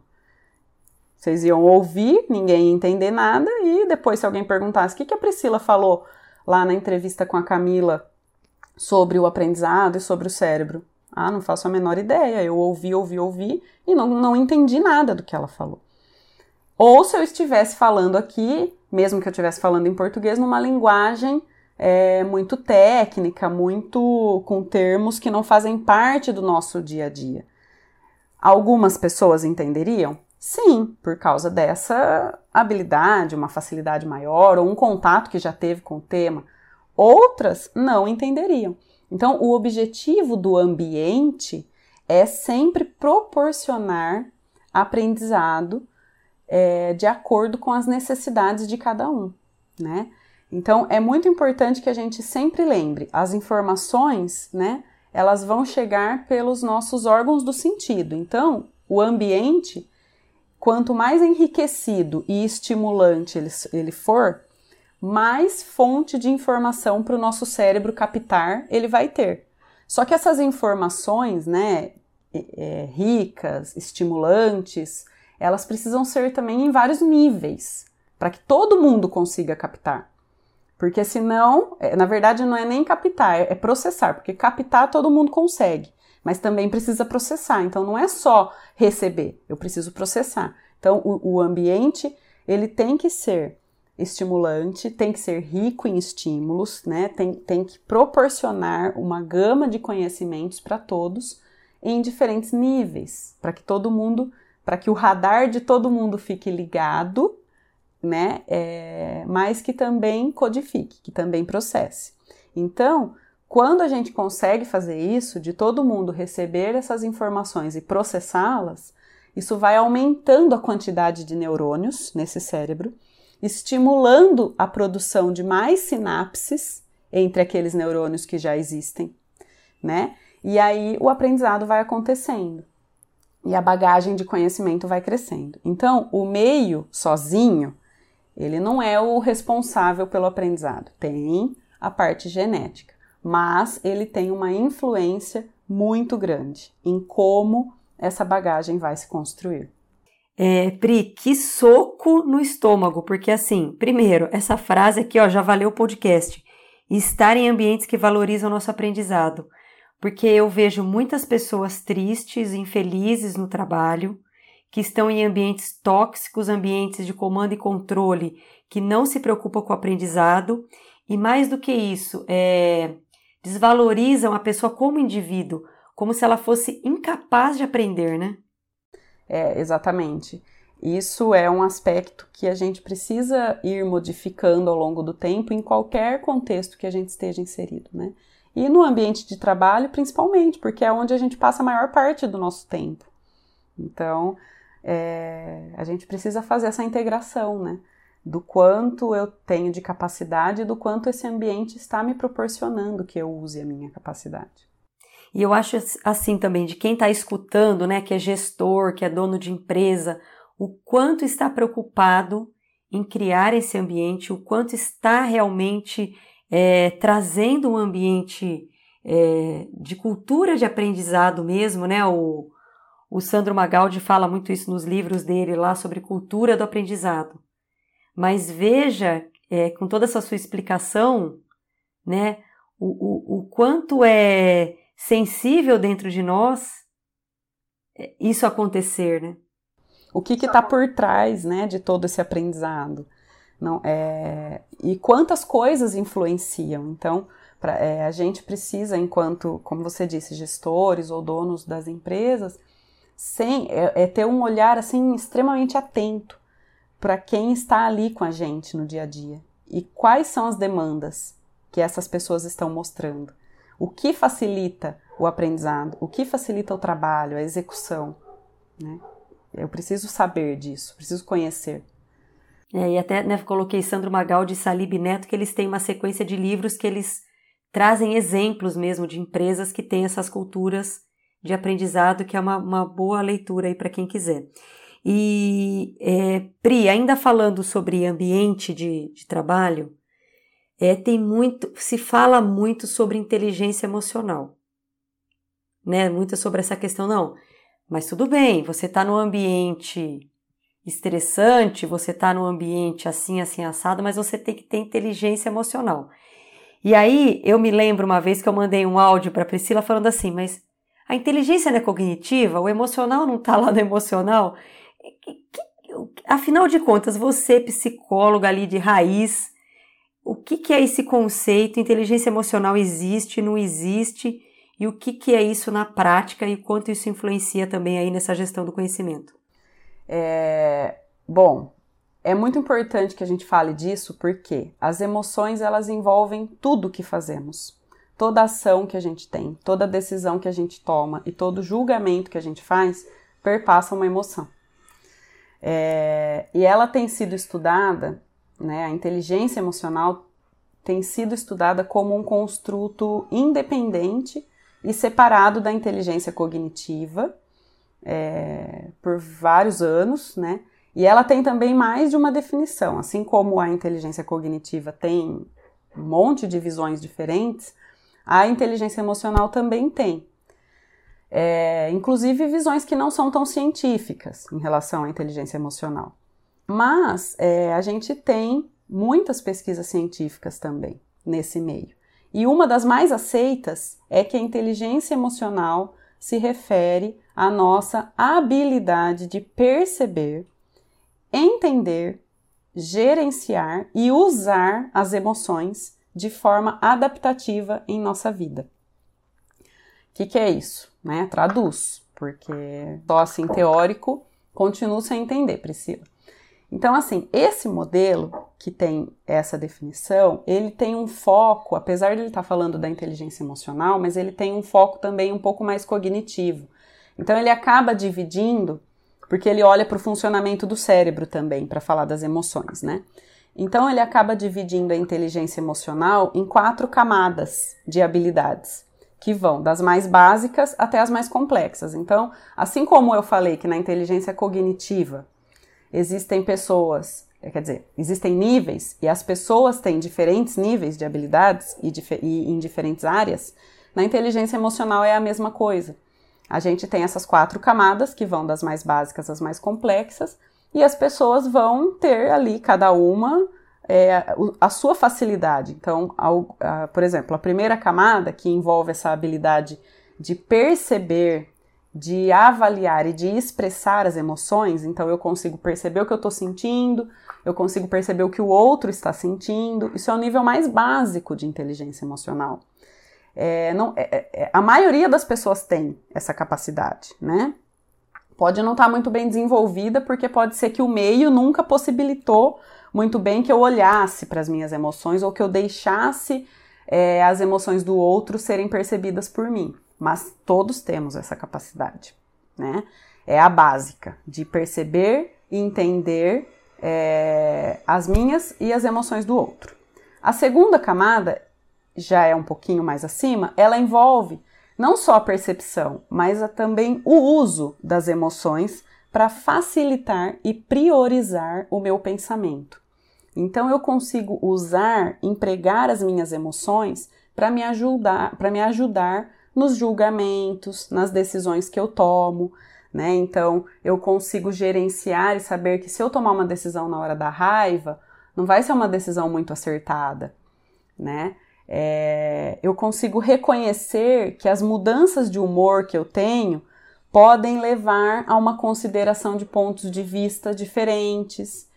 Speaker 2: Vocês iam ouvir, ninguém ia entender nada, e depois, se alguém perguntasse o que, que a Priscila falou lá na entrevista com a Camila sobre o aprendizado e sobre o cérebro, ah, não faço a menor ideia. Eu ouvi, ouvi, ouvi e não, não entendi nada do que ela falou. Ou se eu estivesse falando aqui, mesmo que eu estivesse falando em português, numa linguagem é, muito técnica, muito com termos que não fazem parte do nosso dia a dia. Algumas pessoas entenderiam? Sim, por causa dessa habilidade, uma facilidade maior ou um contato que já teve com o tema. Outras não entenderiam. Então, o objetivo do ambiente é sempre proporcionar aprendizado é, de acordo com as necessidades de cada um, né? Então, é muito importante que a gente sempre lembre, as informações, né, elas vão chegar pelos nossos órgãos do sentido. Então, o ambiente, quanto mais enriquecido e estimulante ele, ele for, mais fonte de informação para o nosso cérebro captar ele vai ter. Só que essas informações, né, é, ricas, estimulantes, elas precisam ser também em vários níveis, para que todo mundo consiga captar. Porque senão, é, na verdade, não é nem captar, é processar, porque captar todo mundo consegue, mas também precisa processar. Então, não é só receber, eu preciso processar. Então, o, o ambiente, ele tem que ser estimulante, tem que ser rico em estímulos, né? Tem, tem que proporcionar uma gama de conhecimentos para todos em diferentes níveis, para que todo mundo para que o radar de todo mundo fique ligado, né? É, mas que também codifique, que também processe. Então, quando a gente consegue fazer isso, de todo mundo receber essas informações e processá-las, isso vai aumentando a quantidade de neurônios nesse cérebro, estimulando a produção de mais sinapses entre aqueles neurônios que já existem, né? E aí o aprendizado vai acontecendo e a bagagem de conhecimento vai crescendo. Então, o meio sozinho, ele não é o responsável pelo aprendizado. Tem a parte genética, mas ele tem uma influência muito grande em como essa bagagem vai se construir.
Speaker 1: É, Pri, que soco no estômago, porque assim, primeiro, essa frase aqui ó, já valeu o podcast. Estar em ambientes que valorizam o nosso aprendizado porque eu vejo muitas pessoas tristes, infelizes no trabalho, que estão em ambientes tóxicos, ambientes de comando e controle, que não se preocupam com o aprendizado, e mais do que isso, é, desvalorizam a pessoa como indivíduo, como se ela fosse incapaz de aprender, né?
Speaker 2: É, exatamente. Isso é um aspecto que a gente precisa ir modificando ao longo do tempo em qualquer contexto que a gente esteja inserido, né? E no ambiente de trabalho, principalmente, porque é onde a gente passa a maior parte do nosso tempo. Então, é, a gente precisa fazer essa integração, né? Do quanto eu tenho de capacidade e do quanto esse ambiente está me proporcionando que eu use a minha capacidade.
Speaker 1: E eu acho assim também, de quem está escutando, né, que é gestor, que é dono de empresa, o quanto está preocupado em criar esse ambiente, o quanto está realmente é, trazendo um ambiente é, de cultura de aprendizado mesmo, né? O, o Sandro Magaldi fala muito isso nos livros dele lá sobre cultura do aprendizado. Mas veja, é, com toda essa sua explicação, né, o, o, o quanto é sensível dentro de nós é, isso acontecer, né?
Speaker 2: O que está por trás, né, de todo esse aprendizado? Não, é, e quantas coisas influenciam. Então, pra, é, a gente precisa, enquanto, como você disse, gestores ou donos das empresas, sem, é, é ter um olhar assim extremamente atento para quem está ali com a gente no dia a dia e quais são as demandas que essas pessoas estão mostrando. O que facilita o aprendizado, o que facilita o trabalho, a execução. Né? Eu preciso saber disso, preciso conhecer.
Speaker 1: É, e até né, coloquei Sandro Magaldi e Salib Neto, que eles têm uma sequência de livros que eles trazem exemplos mesmo de empresas que têm essas culturas de aprendizado, que é uma, uma boa leitura aí para quem quiser. E, é, Pri, ainda falando sobre ambiente de, de trabalho, é, tem muito, se fala muito sobre inteligência emocional, né? Muito sobre essa questão, não. Mas tudo bem, você está no ambiente estressante, você está num ambiente assim, assim, assado, mas você tem que ter inteligência emocional. E aí eu me lembro uma vez que eu mandei um áudio para Priscila falando assim, mas a inteligência não é cognitiva, o emocional não está lá no emocional. Afinal de contas, você, psicóloga ali de raiz, o que, que é esse conceito? Inteligência emocional existe, não existe? E o que, que é isso na prática e quanto isso influencia também aí nessa gestão do conhecimento?
Speaker 2: É, bom, é muito importante que a gente fale disso porque as emoções elas envolvem tudo que fazemos. Toda ação que a gente tem, toda decisão que a gente toma e todo julgamento que a gente faz perpassa uma emoção. É, e ela tem sido estudada, né, a inteligência emocional tem sido estudada como um construto independente e separado da inteligência cognitiva é, por vários anos, né? E ela tem também mais de uma definição, assim como a inteligência cognitiva tem um monte de visões diferentes, a inteligência emocional também tem. É, inclusive visões que não são tão científicas em relação à inteligência emocional. Mas é, a gente tem muitas pesquisas científicas também nesse meio. E uma das mais aceitas é que a inteligência emocional se refere à nossa habilidade de perceber, entender, gerenciar e usar as emoções de forma adaptativa em nossa vida. O que, que, é isso? Né? Traduz, porque só assim teórico Continuo sem entender, Priscila. Então, assim, esse modelo que tem essa definição, ele tem um foco, apesar de ele estar falando da inteligência emocional, mas ele tem um foco também um pouco mais cognitivo. Então, ele acaba dividindo, porque ele olha para o funcionamento do cérebro também, para falar das emoções, né? Então, ele acaba dividindo a inteligência emocional em quatro camadas de habilidades, que vão das mais básicas até as mais complexas. Então, assim como eu falei que na inteligência cognitiva existem pessoas, é, quer dizer, existem níveis e as pessoas têm diferentes níveis de habilidades e, e em diferentes áreas, na inteligência emocional é a mesma coisa. A gente tem essas quatro camadas que vão das mais básicas às mais complexas e as pessoas vão ter ali, cada uma, é, a sua facilidade. Então, ao, a, por exemplo, a primeira camada, que envolve essa habilidade de perceber, de avaliar e de expressar as emoções, então eu consigo perceber o que eu estou sentindo, eu consigo perceber o que o outro está sentindo. Isso é o nível mais básico de inteligência emocional. É, não, é, é, é a maioria das pessoas tem essa capacidade, né? Pode não estar tá muito bem desenvolvida, porque pode ser que o meio nunca possibilitou muito bem que eu olhasse para as minhas emoções ou que eu deixasse é, as emoções do outro serem percebidas por mim. Mas todos temos essa capacidade, né? É a básica de perceber e entender é, as minhas e as emoções do outro. A segunda camada já é um pouquinho mais acima, ela envolve não só a percepção, mas a, também o uso das emoções para facilitar e priorizar o meu pensamento. Então eu consigo usar, empregar as minhas emoções para me ajudar, para me ajudar nos julgamentos, nas decisões que eu tomo, né? Então eu consigo gerenciar e saber que se eu tomar uma decisão na hora da raiva, não vai ser uma decisão muito acertada, né? É, eu consigo reconhecer que as mudanças de humor que eu tenho podem levar a uma consideração de pontos de vista diferentes,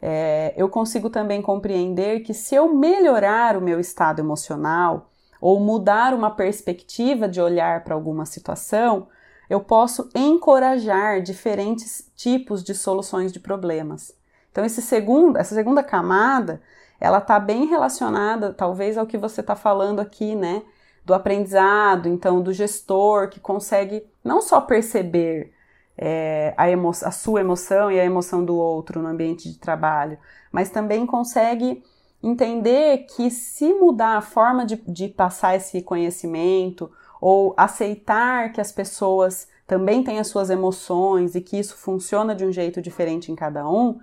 Speaker 2: é, eu consigo também compreender que se eu melhorar o meu estado emocional ou mudar uma perspectiva de olhar para alguma situação, eu posso encorajar diferentes tipos de soluções de problemas. Então, esse segundo, essa segunda camada, ela está bem relacionada, talvez, ao que você está falando aqui, né? Do aprendizado, então, do gestor que consegue não só perceber é, a, a sua emoção e a emoção do outro no ambiente de trabalho, mas também consegue entender que se mudar a forma de, de passar esse conhecimento ou aceitar que as pessoas também têm as suas emoções e que isso funciona de um jeito diferente em cada um,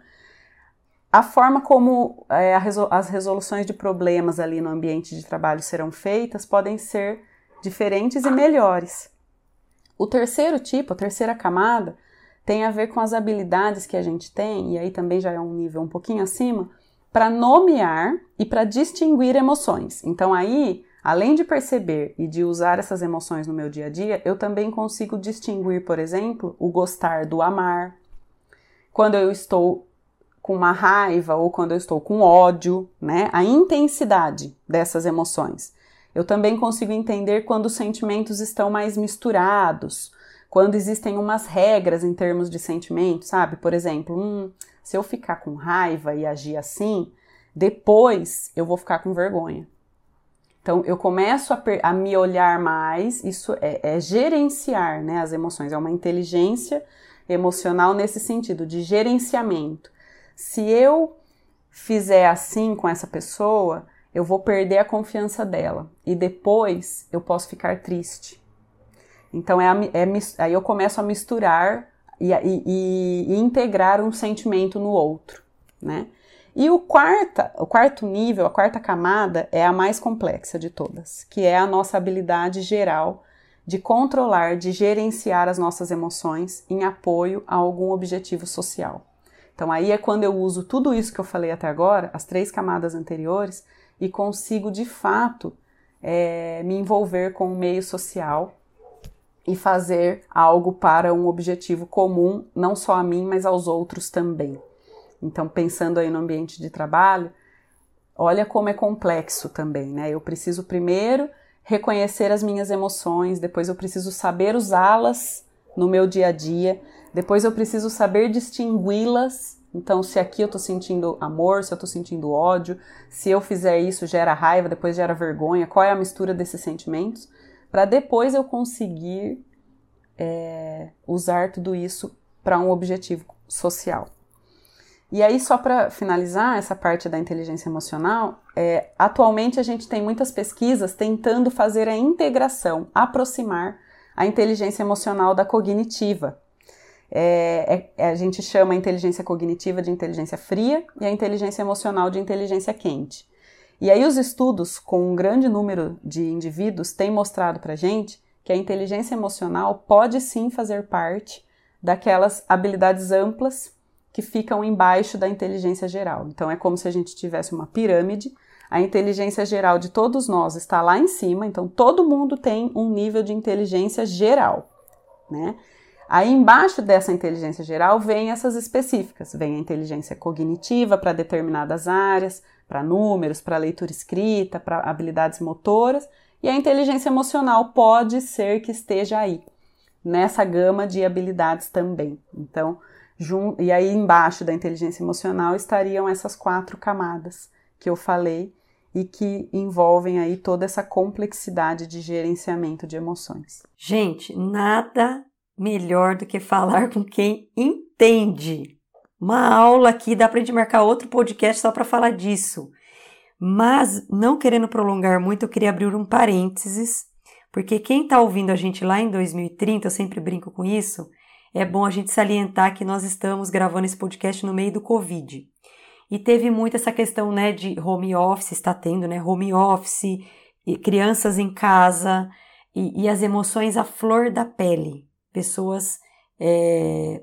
Speaker 2: a forma como é, resol as resoluções de problemas ali no ambiente de trabalho serão feitas podem ser diferentes e melhores. O terceiro tipo, a terceira camada, tem a ver com as habilidades que a gente tem, e aí também já é um nível um pouquinho acima, para nomear e para distinguir emoções. Então aí, além de perceber e de usar essas emoções no meu dia a dia, eu também consigo distinguir, por exemplo, o gostar do amar. Quando eu estou com uma raiva ou quando eu estou com ódio, né? A intensidade dessas emoções. Eu também consigo entender quando os sentimentos estão mais misturados, quando existem umas regras em termos de sentimento, sabe? Por exemplo, hum, se eu ficar com raiva e agir assim, depois eu vou ficar com vergonha. Então eu começo a, a me olhar mais, isso é, é gerenciar né, as emoções, é uma inteligência emocional nesse sentido, de gerenciamento. Se eu fizer assim com essa pessoa, eu vou perder a confiança dela e depois eu posso ficar triste. Então é, é aí eu começo a misturar e, e, e, integrar um sentimento no outro, né? E o, quarta, o quarto nível, a quarta camada, é a mais complexa de todas, que é a nossa habilidade geral de controlar, de gerenciar as nossas emoções em apoio a algum objetivo social. Então aí é quando eu uso tudo isso que eu falei até agora, as três camadas anteriores, e consigo de fato é, me envolver com o meio social e fazer algo para um objetivo comum, não só a mim, mas aos outros também. Então, pensando aí no ambiente de trabalho, olha como é complexo também, né? Eu preciso primeiro reconhecer as minhas emoções, depois eu preciso saber usá-las no meu dia a dia. Depois eu preciso saber distingui-las. Então, se aqui eu estou sentindo amor, se eu estou sentindo ódio, se eu fizer isso gera raiva, depois gera vergonha, qual é a mistura desses sentimentos? Para depois eu conseguir é, usar tudo isso para um objetivo social. E aí, só para finalizar essa parte da inteligência emocional, é, atualmente a gente tem muitas pesquisas tentando fazer a integração, aproximar a inteligência emocional da cognitiva. É, é, a gente chama a inteligência cognitiva de inteligência fria e a inteligência emocional de inteligência quente. E aí, os estudos com um grande número de indivíduos têm mostrado para gente que a inteligência emocional pode sim fazer parte daquelas habilidades amplas que ficam embaixo da inteligência geral. Então é como se a gente tivesse uma pirâmide. A inteligência geral de todos nós está lá em cima, então todo mundo tem um nível de inteligência geral, né? Aí embaixo dessa inteligência geral vem essas específicas, vem a inteligência cognitiva para determinadas áreas, para números, para leitura escrita, para habilidades motoras, e a inteligência emocional pode ser que esteja aí, nessa gama de habilidades também. Então, e aí embaixo da inteligência emocional estariam essas quatro camadas que eu falei e que envolvem aí toda essa complexidade de gerenciamento de emoções.
Speaker 1: Gente, nada melhor do que falar com quem entende. Uma aula aqui, dá para gente marcar outro podcast só para falar disso. Mas, não querendo prolongar muito, eu queria abrir um parênteses, porque quem está ouvindo a gente lá em 2030, eu sempre brinco com isso, é bom a gente salientar que nós estamos gravando esse podcast no meio do Covid. E teve muito essa questão, né, de home office, está tendo, né, home office, crianças em casa e, e as emoções à flor da pele. Pessoas é,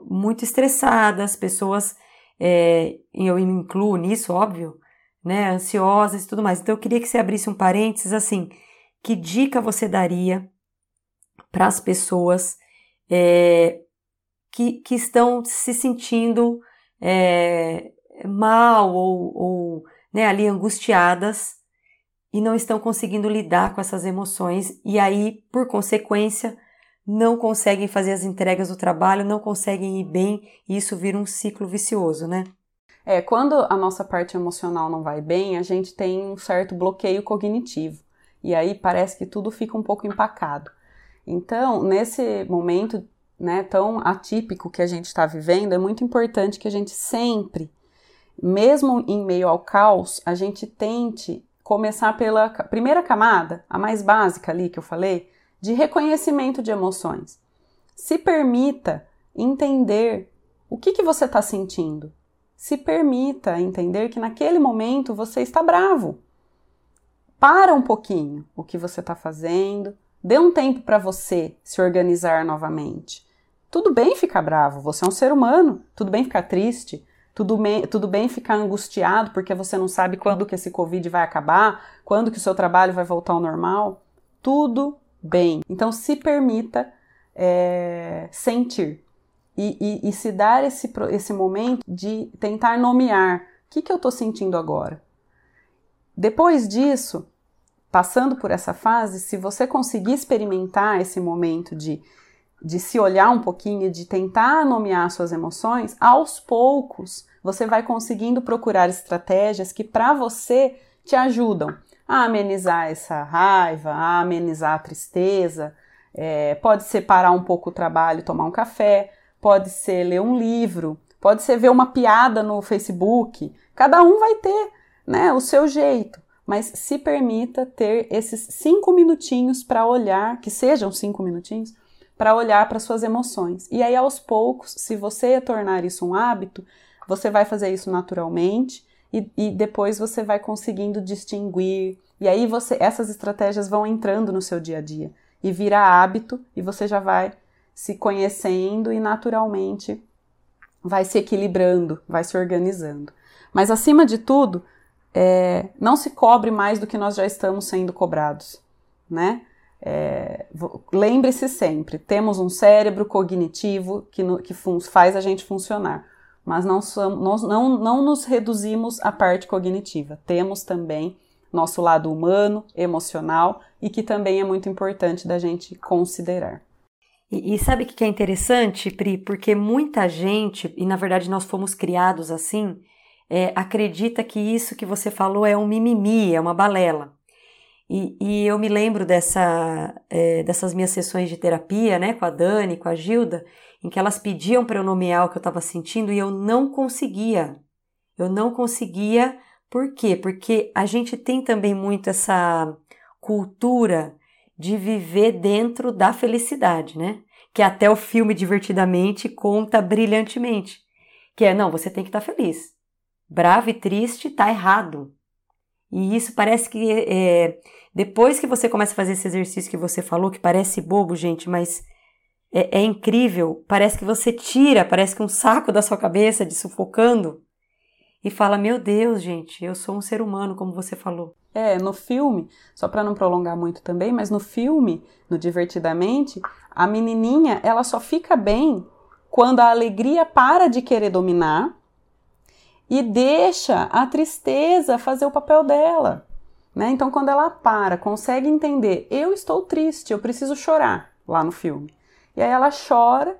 Speaker 1: muito estressadas, pessoas, é, eu me incluo nisso, óbvio, né, ansiosas e tudo mais. Então eu queria que você abrisse um parênteses assim, que dica você daria para as pessoas é, que, que estão se sentindo é, mal ou, ou né, ali angustiadas e não estão conseguindo lidar com essas emoções e aí, por consequência, não conseguem fazer as entregas do trabalho, não conseguem ir bem e isso vira um ciclo vicioso, né?
Speaker 2: É, quando a nossa parte emocional não vai bem, a gente tem um certo bloqueio cognitivo e aí parece que tudo fica um pouco empacado. Então, nesse momento né, tão atípico que a gente está vivendo, é muito importante que a gente sempre, mesmo em meio ao caos, a gente tente começar pela primeira camada, a mais básica ali que eu falei, de reconhecimento de emoções. Se permita entender o que, que você está sentindo. Se permita entender que naquele momento você está bravo. Para um pouquinho o que você está fazendo, Dê um tempo para você se organizar novamente. Tudo bem ficar bravo, você é um ser humano. Tudo bem ficar triste. Tudo tudo bem ficar angustiado porque você não sabe quando que esse Covid vai acabar, quando que o seu trabalho vai voltar ao normal. Tudo bem. Então se permita é, sentir e, e, e, se dar esse, esse momento de tentar nomear o que, que eu estou sentindo agora. Depois disso, passando por essa fase, se você conseguir experimentar esse momento de, de se olhar um pouquinho, de tentar nomear suas emoções, aos poucos você vai conseguindo procurar estratégias que para você te ajudam a amenizar essa raiva, a amenizar a tristeza. É, pode ser parar um pouco o trabalho, tomar um café, pode ser ler um livro, pode ser ver uma piada no Facebook. Cada um vai ter né, o seu jeito mas se permita ter esses cinco minutinhos para olhar, que sejam cinco minutinhos, para olhar para suas emoções. E aí, aos poucos, se você tornar isso um hábito, você vai fazer isso naturalmente e, e depois você vai conseguindo distinguir. E aí você, essas estratégias vão entrando no seu dia a dia e vira hábito e você já vai se conhecendo e naturalmente vai se equilibrando, vai se organizando. Mas acima de tudo, é, não se cobre mais do que nós já estamos sendo cobrados, né? É, Lembre-se sempre, temos um cérebro cognitivo que, no, que faz a gente funcionar, mas não, nós não, não nos reduzimos à parte cognitiva. Temos também nosso lado humano, emocional e que também é muito importante da gente considerar.
Speaker 1: E, e sabe o que é interessante, Pri? Porque muita gente, e na verdade nós fomos criados assim, é, acredita que isso que você falou é um mimimi, é uma balela. E, e eu me lembro dessa, é, dessas minhas sessões de terapia, né, com a Dani, com a Gilda, em que elas pediam para eu nomear o que eu estava sentindo e eu não conseguia. Eu não conseguia, por quê? Porque a gente tem também muito essa cultura de viver dentro da felicidade, né? Que até o filme Divertidamente conta brilhantemente. Que é, não, você tem que estar tá feliz. Bravo e triste tá errado. E isso parece que é, depois que você começa a fazer esse exercício que você falou, que parece bobo, gente, mas é, é incrível. Parece que você tira, parece que um saco da sua cabeça de sufocando e fala: Meu Deus, gente, eu sou um ser humano, como você falou.
Speaker 2: É, no filme, só para não prolongar muito também, mas no filme, no Divertidamente, a menininha ela só fica bem quando a alegria para de querer dominar e deixa a tristeza fazer o papel dela. Né? Então, quando ela para, consegue entender, eu estou triste, eu preciso chorar, lá no filme. E aí ela chora,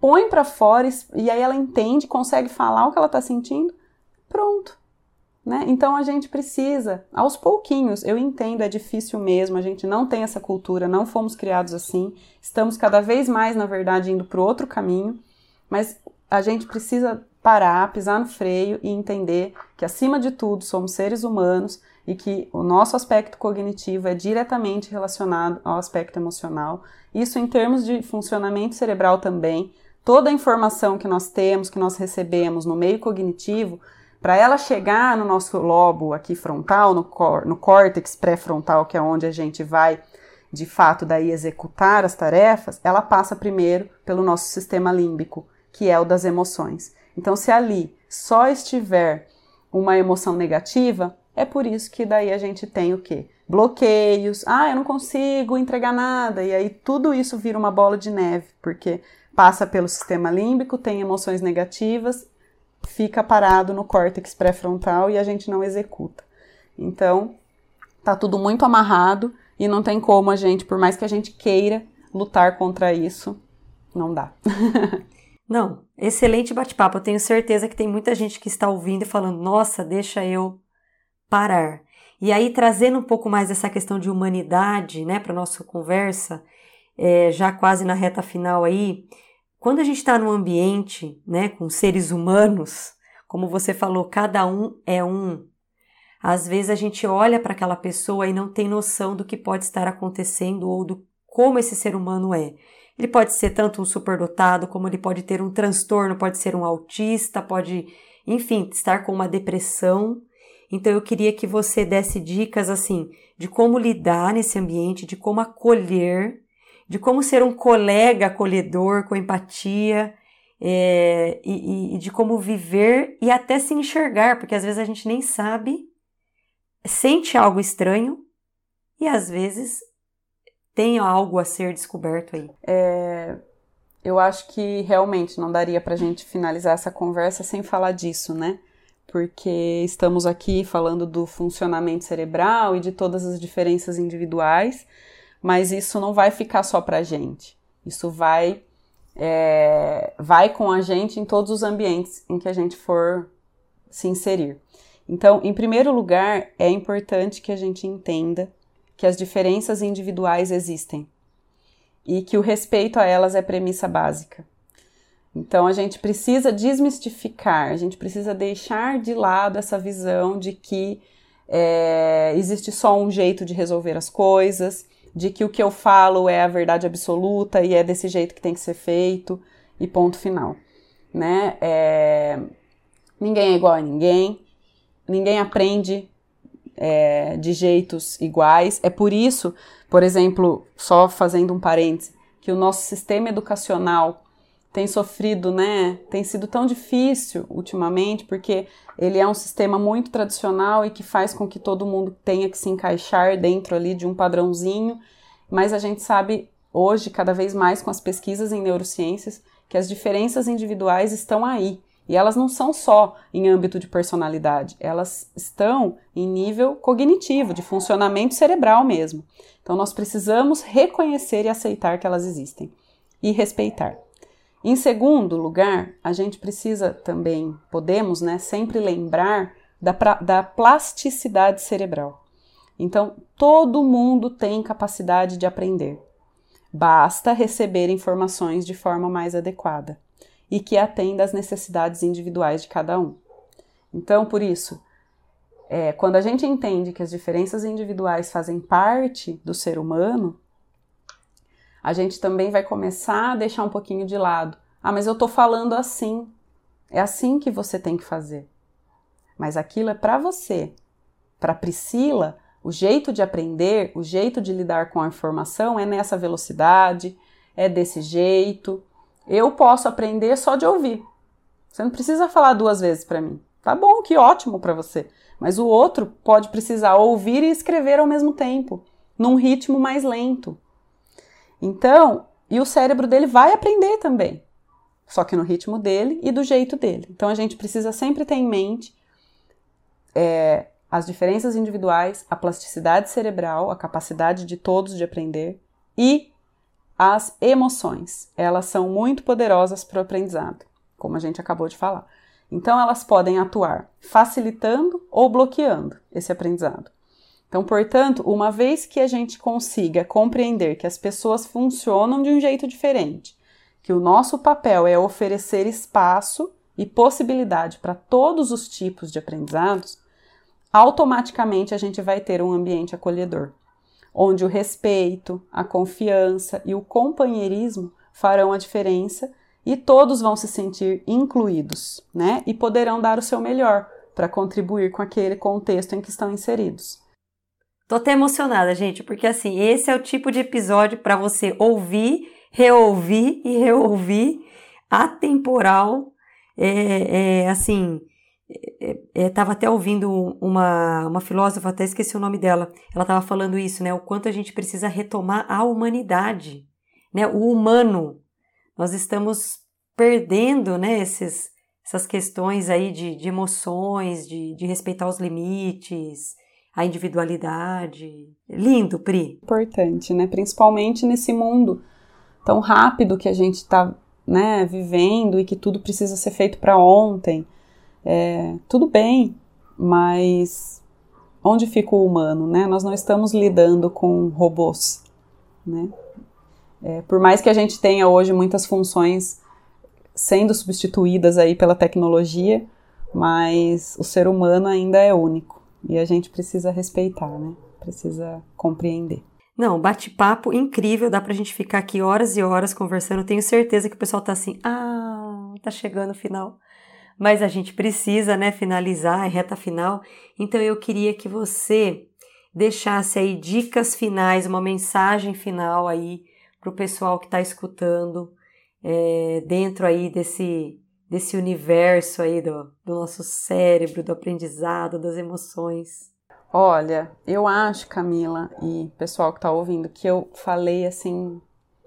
Speaker 2: põe para fora e aí ela entende, consegue falar o que ela está sentindo, pronto. Né? Então a gente precisa, aos pouquinhos, eu entendo, é difícil mesmo, a gente não tem essa cultura, não fomos criados assim, estamos cada vez mais, na verdade, indo para outro caminho, mas a gente precisa parar, pisar no freio e entender que, acima de tudo, somos seres humanos e que o nosso aspecto cognitivo é diretamente relacionado ao aspecto emocional. Isso em termos de funcionamento cerebral também. Toda a informação que nós temos, que nós recebemos no meio cognitivo, para ela chegar no nosso lobo aqui frontal, no, cor, no córtex pré-frontal, que é onde a gente vai de fato daí executar as tarefas, ela passa primeiro pelo nosso sistema límbico, que é o das emoções. Então, se ali só estiver uma emoção negativa, é por isso que daí a gente tem o quê? Bloqueios, ah, eu não consigo entregar nada, e aí tudo isso vira uma bola de neve, porque passa pelo sistema límbico, tem emoções negativas fica parado no córtex pré-frontal e a gente não executa. Então, tá tudo muito amarrado e não tem como a gente, por mais que a gente queira lutar contra isso, não dá.
Speaker 1: não, excelente bate-papo. Eu tenho certeza que tem muita gente que está ouvindo e falando: "Nossa, deixa eu parar". E aí trazendo um pouco mais essa questão de humanidade, né, para nossa conversa, é, já quase na reta final aí, quando a gente está num ambiente, né, com seres humanos, como você falou, cada um é um. Às vezes a gente olha para aquela pessoa e não tem noção do que pode estar acontecendo ou do como esse ser humano é. Ele pode ser tanto um superdotado, como ele pode ter um transtorno, pode ser um autista, pode, enfim, estar com uma depressão. Então eu queria que você desse dicas assim de como lidar nesse ambiente, de como acolher de como ser um colega acolhedor, com empatia, é, e, e, de como viver e até se enxergar, porque às vezes a gente nem sabe, sente algo estranho e às vezes tem algo a ser descoberto aí.
Speaker 2: É, eu acho que realmente não daria para gente finalizar essa conversa sem falar disso, né? Porque estamos aqui falando do funcionamento cerebral e de todas as diferenças individuais, mas isso não vai ficar só para a gente. Isso vai, é, vai com a gente em todos os ambientes em que a gente for se inserir. Então, em primeiro lugar, é importante que a gente entenda que as diferenças individuais existem e que o respeito a elas é premissa básica. Então, a gente precisa desmistificar, a gente precisa deixar de lado essa visão de que é, existe só um jeito de resolver as coisas, de que o que eu falo é a verdade absoluta e é desse jeito que tem que ser feito e ponto final, né? É... Ninguém é igual a ninguém, ninguém aprende é, de jeitos iguais. É por isso, por exemplo, só fazendo um parêntese, que o nosso sistema educacional tem sofrido, né? Tem sido tão difícil ultimamente, porque ele é um sistema muito tradicional e que faz com que todo mundo tenha que se encaixar dentro ali de um padrãozinho, mas a gente sabe hoje, cada vez mais com as pesquisas em neurociências, que as diferenças individuais estão aí. E elas não são só em âmbito de personalidade, elas estão em nível cognitivo, de funcionamento cerebral mesmo. Então nós precisamos reconhecer e aceitar que elas existem. e respeitar. Em segundo lugar, a gente precisa também, podemos, né, sempre lembrar da, da plasticidade cerebral. Então, todo mundo tem capacidade de aprender. Basta receber informações de forma mais adequada e que atenda às necessidades individuais de cada um. Então, por isso, é, quando a gente entende que as diferenças individuais fazem parte do ser humano, a gente também vai começar a deixar um pouquinho de lado. Ah, mas eu estou falando assim. É assim que você tem que fazer. Mas aquilo é para você. Para Priscila, o jeito de aprender, o jeito de lidar com a informação é nessa velocidade, é desse jeito. Eu posso aprender só de ouvir. Você não precisa falar duas vezes para mim. Tá bom, que ótimo para você. Mas o outro pode precisar ouvir e escrever ao mesmo tempo, num ritmo mais lento. Então, e o cérebro dele vai aprender também, só que no ritmo dele e do jeito dele. Então a gente precisa sempre ter em mente é, as diferenças individuais, a plasticidade cerebral, a capacidade de todos de aprender e as emoções. Elas são muito poderosas para o aprendizado, como a gente acabou de falar. Então, elas podem atuar facilitando ou bloqueando esse aprendizado. Então, portanto, uma vez que a gente consiga compreender que as pessoas funcionam de um jeito diferente, que o nosso papel é oferecer espaço e possibilidade para todos os tipos de aprendizados, automaticamente a gente vai ter um ambiente acolhedor, onde o respeito, a confiança e o companheirismo farão a diferença e todos vão se sentir incluídos, né? E poderão dar o seu melhor para contribuir com aquele contexto em que estão inseridos.
Speaker 1: Tô até emocionada, gente, porque assim, esse é o tipo de episódio para você ouvir, reouvir e reouvir, atemporal, é, é assim, estava é, é, até ouvindo uma, uma filósofa, até esqueci o nome dela, ela estava falando isso, né? O quanto a gente precisa retomar a humanidade, né? O humano. Nós estamos perdendo, né? Esses, essas questões aí de, de emoções, de, de respeitar os limites, a individualidade. Lindo, Pri.
Speaker 2: Importante, né? Principalmente nesse mundo tão rápido que a gente está né, vivendo e que tudo precisa ser feito para ontem. É, tudo bem, mas onde fica o humano, né? Nós não estamos lidando com robôs, né? É, por mais que a gente tenha hoje muitas funções sendo substituídas aí pela tecnologia, mas o ser humano ainda é único e a gente precisa respeitar, né? Precisa compreender.
Speaker 1: Não, bate-papo incrível, dá pra gente ficar aqui horas e horas conversando. Tenho certeza que o pessoal tá assim, ah, tá chegando o final mas a gente precisa, né, finalizar, é reta final. Então eu queria que você deixasse aí dicas finais, uma mensagem final aí para o pessoal que está escutando é, dentro aí desse desse universo aí do, do nosso cérebro, do aprendizado, das emoções.
Speaker 2: Olha, eu acho, Camila e pessoal que está ouvindo, que eu falei assim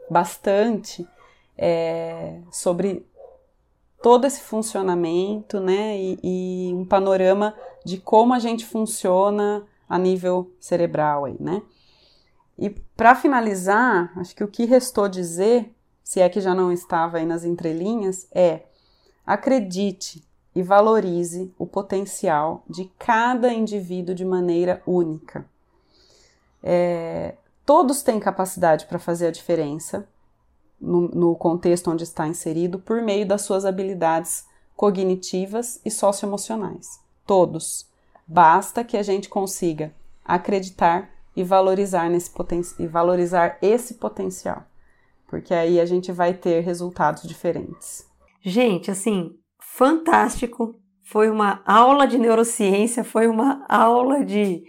Speaker 2: bastante é, sobre todo esse funcionamento, né, e, e, um panorama de como a gente funciona a nível cerebral aí, né? E para finalizar, acho que o que restou dizer, se é que já não estava aí nas entrelinhas, é acredite e valorize o potencial de cada indivíduo de maneira única. É, todos têm capacidade para fazer a diferença, no, no contexto onde está inserido por meio das suas habilidades cognitivas e socioemocionais. Todos. Basta que a gente consiga acreditar e valorizar, nesse poten e valorizar esse potencial, porque aí a gente vai ter resultados diferentes.
Speaker 1: Gente, assim, fantástico! Foi uma aula de neurociência, foi uma aula de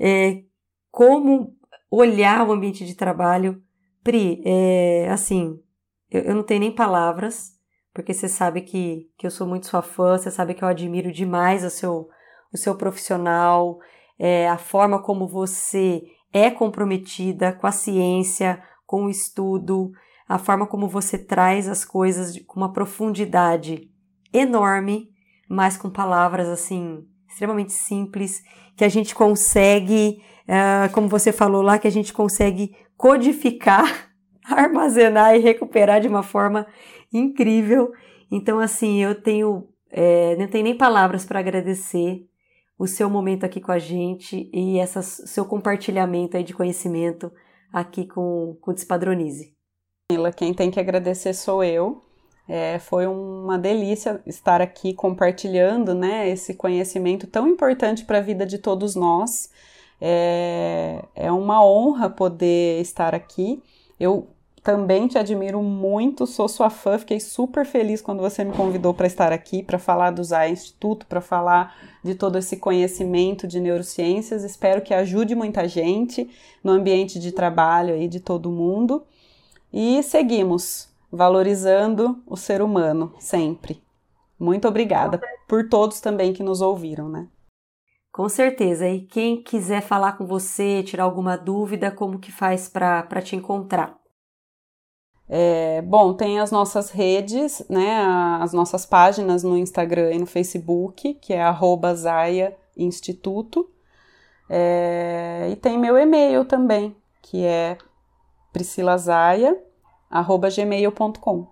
Speaker 1: é, como olhar o ambiente de trabalho Pri, é, assim, eu, eu não tenho nem palavras, porque você sabe que, que eu sou muito sua fã, você sabe que eu admiro demais o seu, o seu profissional, é, a forma como você é comprometida com a ciência, com o estudo, a forma como você traz as coisas com uma profundidade enorme, mas com palavras assim extremamente simples, que a gente consegue, uh, como você falou lá, que a gente consegue codificar armazenar e recuperar de uma forma incrível. Então, assim, eu tenho, é, não tenho nem palavras para agradecer o seu momento aqui com a gente e essa, seu compartilhamento aí de conhecimento aqui com, com o Despadronize.
Speaker 2: Quem tem que agradecer sou eu. É, foi uma delícia estar aqui compartilhando né, esse conhecimento tão importante para a vida de todos nós. É, é uma honra poder estar aqui. Eu também te admiro muito, sou sua fã, fiquei super feliz quando você me convidou para estar aqui, para falar do ZAI Instituto, para falar de todo esse conhecimento de neurociências. Espero que ajude muita gente no ambiente de trabalho aí de todo mundo. E seguimos valorizando o ser humano sempre. Muito obrigada por todos também que nos ouviram, né?
Speaker 1: Com certeza. E quem quiser falar com você, tirar alguma dúvida, como que faz para te encontrar?
Speaker 2: É, bom, tem as nossas redes, né, as nossas páginas no Instagram e no Facebook, que é arroba Zaia Instituto. É, e tem meu e-mail também, que é priscilazaia.gmail.com.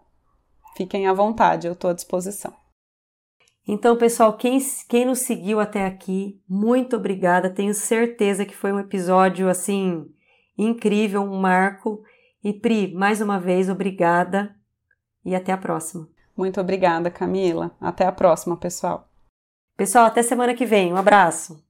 Speaker 2: Fiquem à vontade, eu estou à disposição.
Speaker 1: Então, pessoal, quem, quem nos seguiu até aqui, muito obrigada. Tenho certeza que foi um episódio assim incrível, um marco. E Pri, mais uma vez, obrigada e até a próxima.
Speaker 2: Muito obrigada, Camila. Até a próxima, pessoal.
Speaker 1: Pessoal, até semana que vem. Um abraço.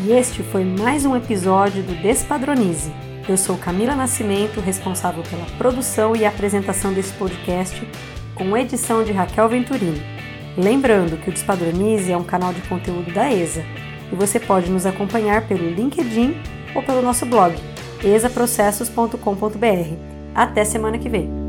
Speaker 1: E este foi mais um episódio do Despadronize. Eu sou Camila Nascimento, responsável pela produção e apresentação desse podcast, com edição de Raquel Venturini. Lembrando que o Despadronize é um canal de conteúdo da ESA e você pode nos acompanhar pelo LinkedIn ou pelo nosso blog exaprocessos.com.br. Até semana que vem!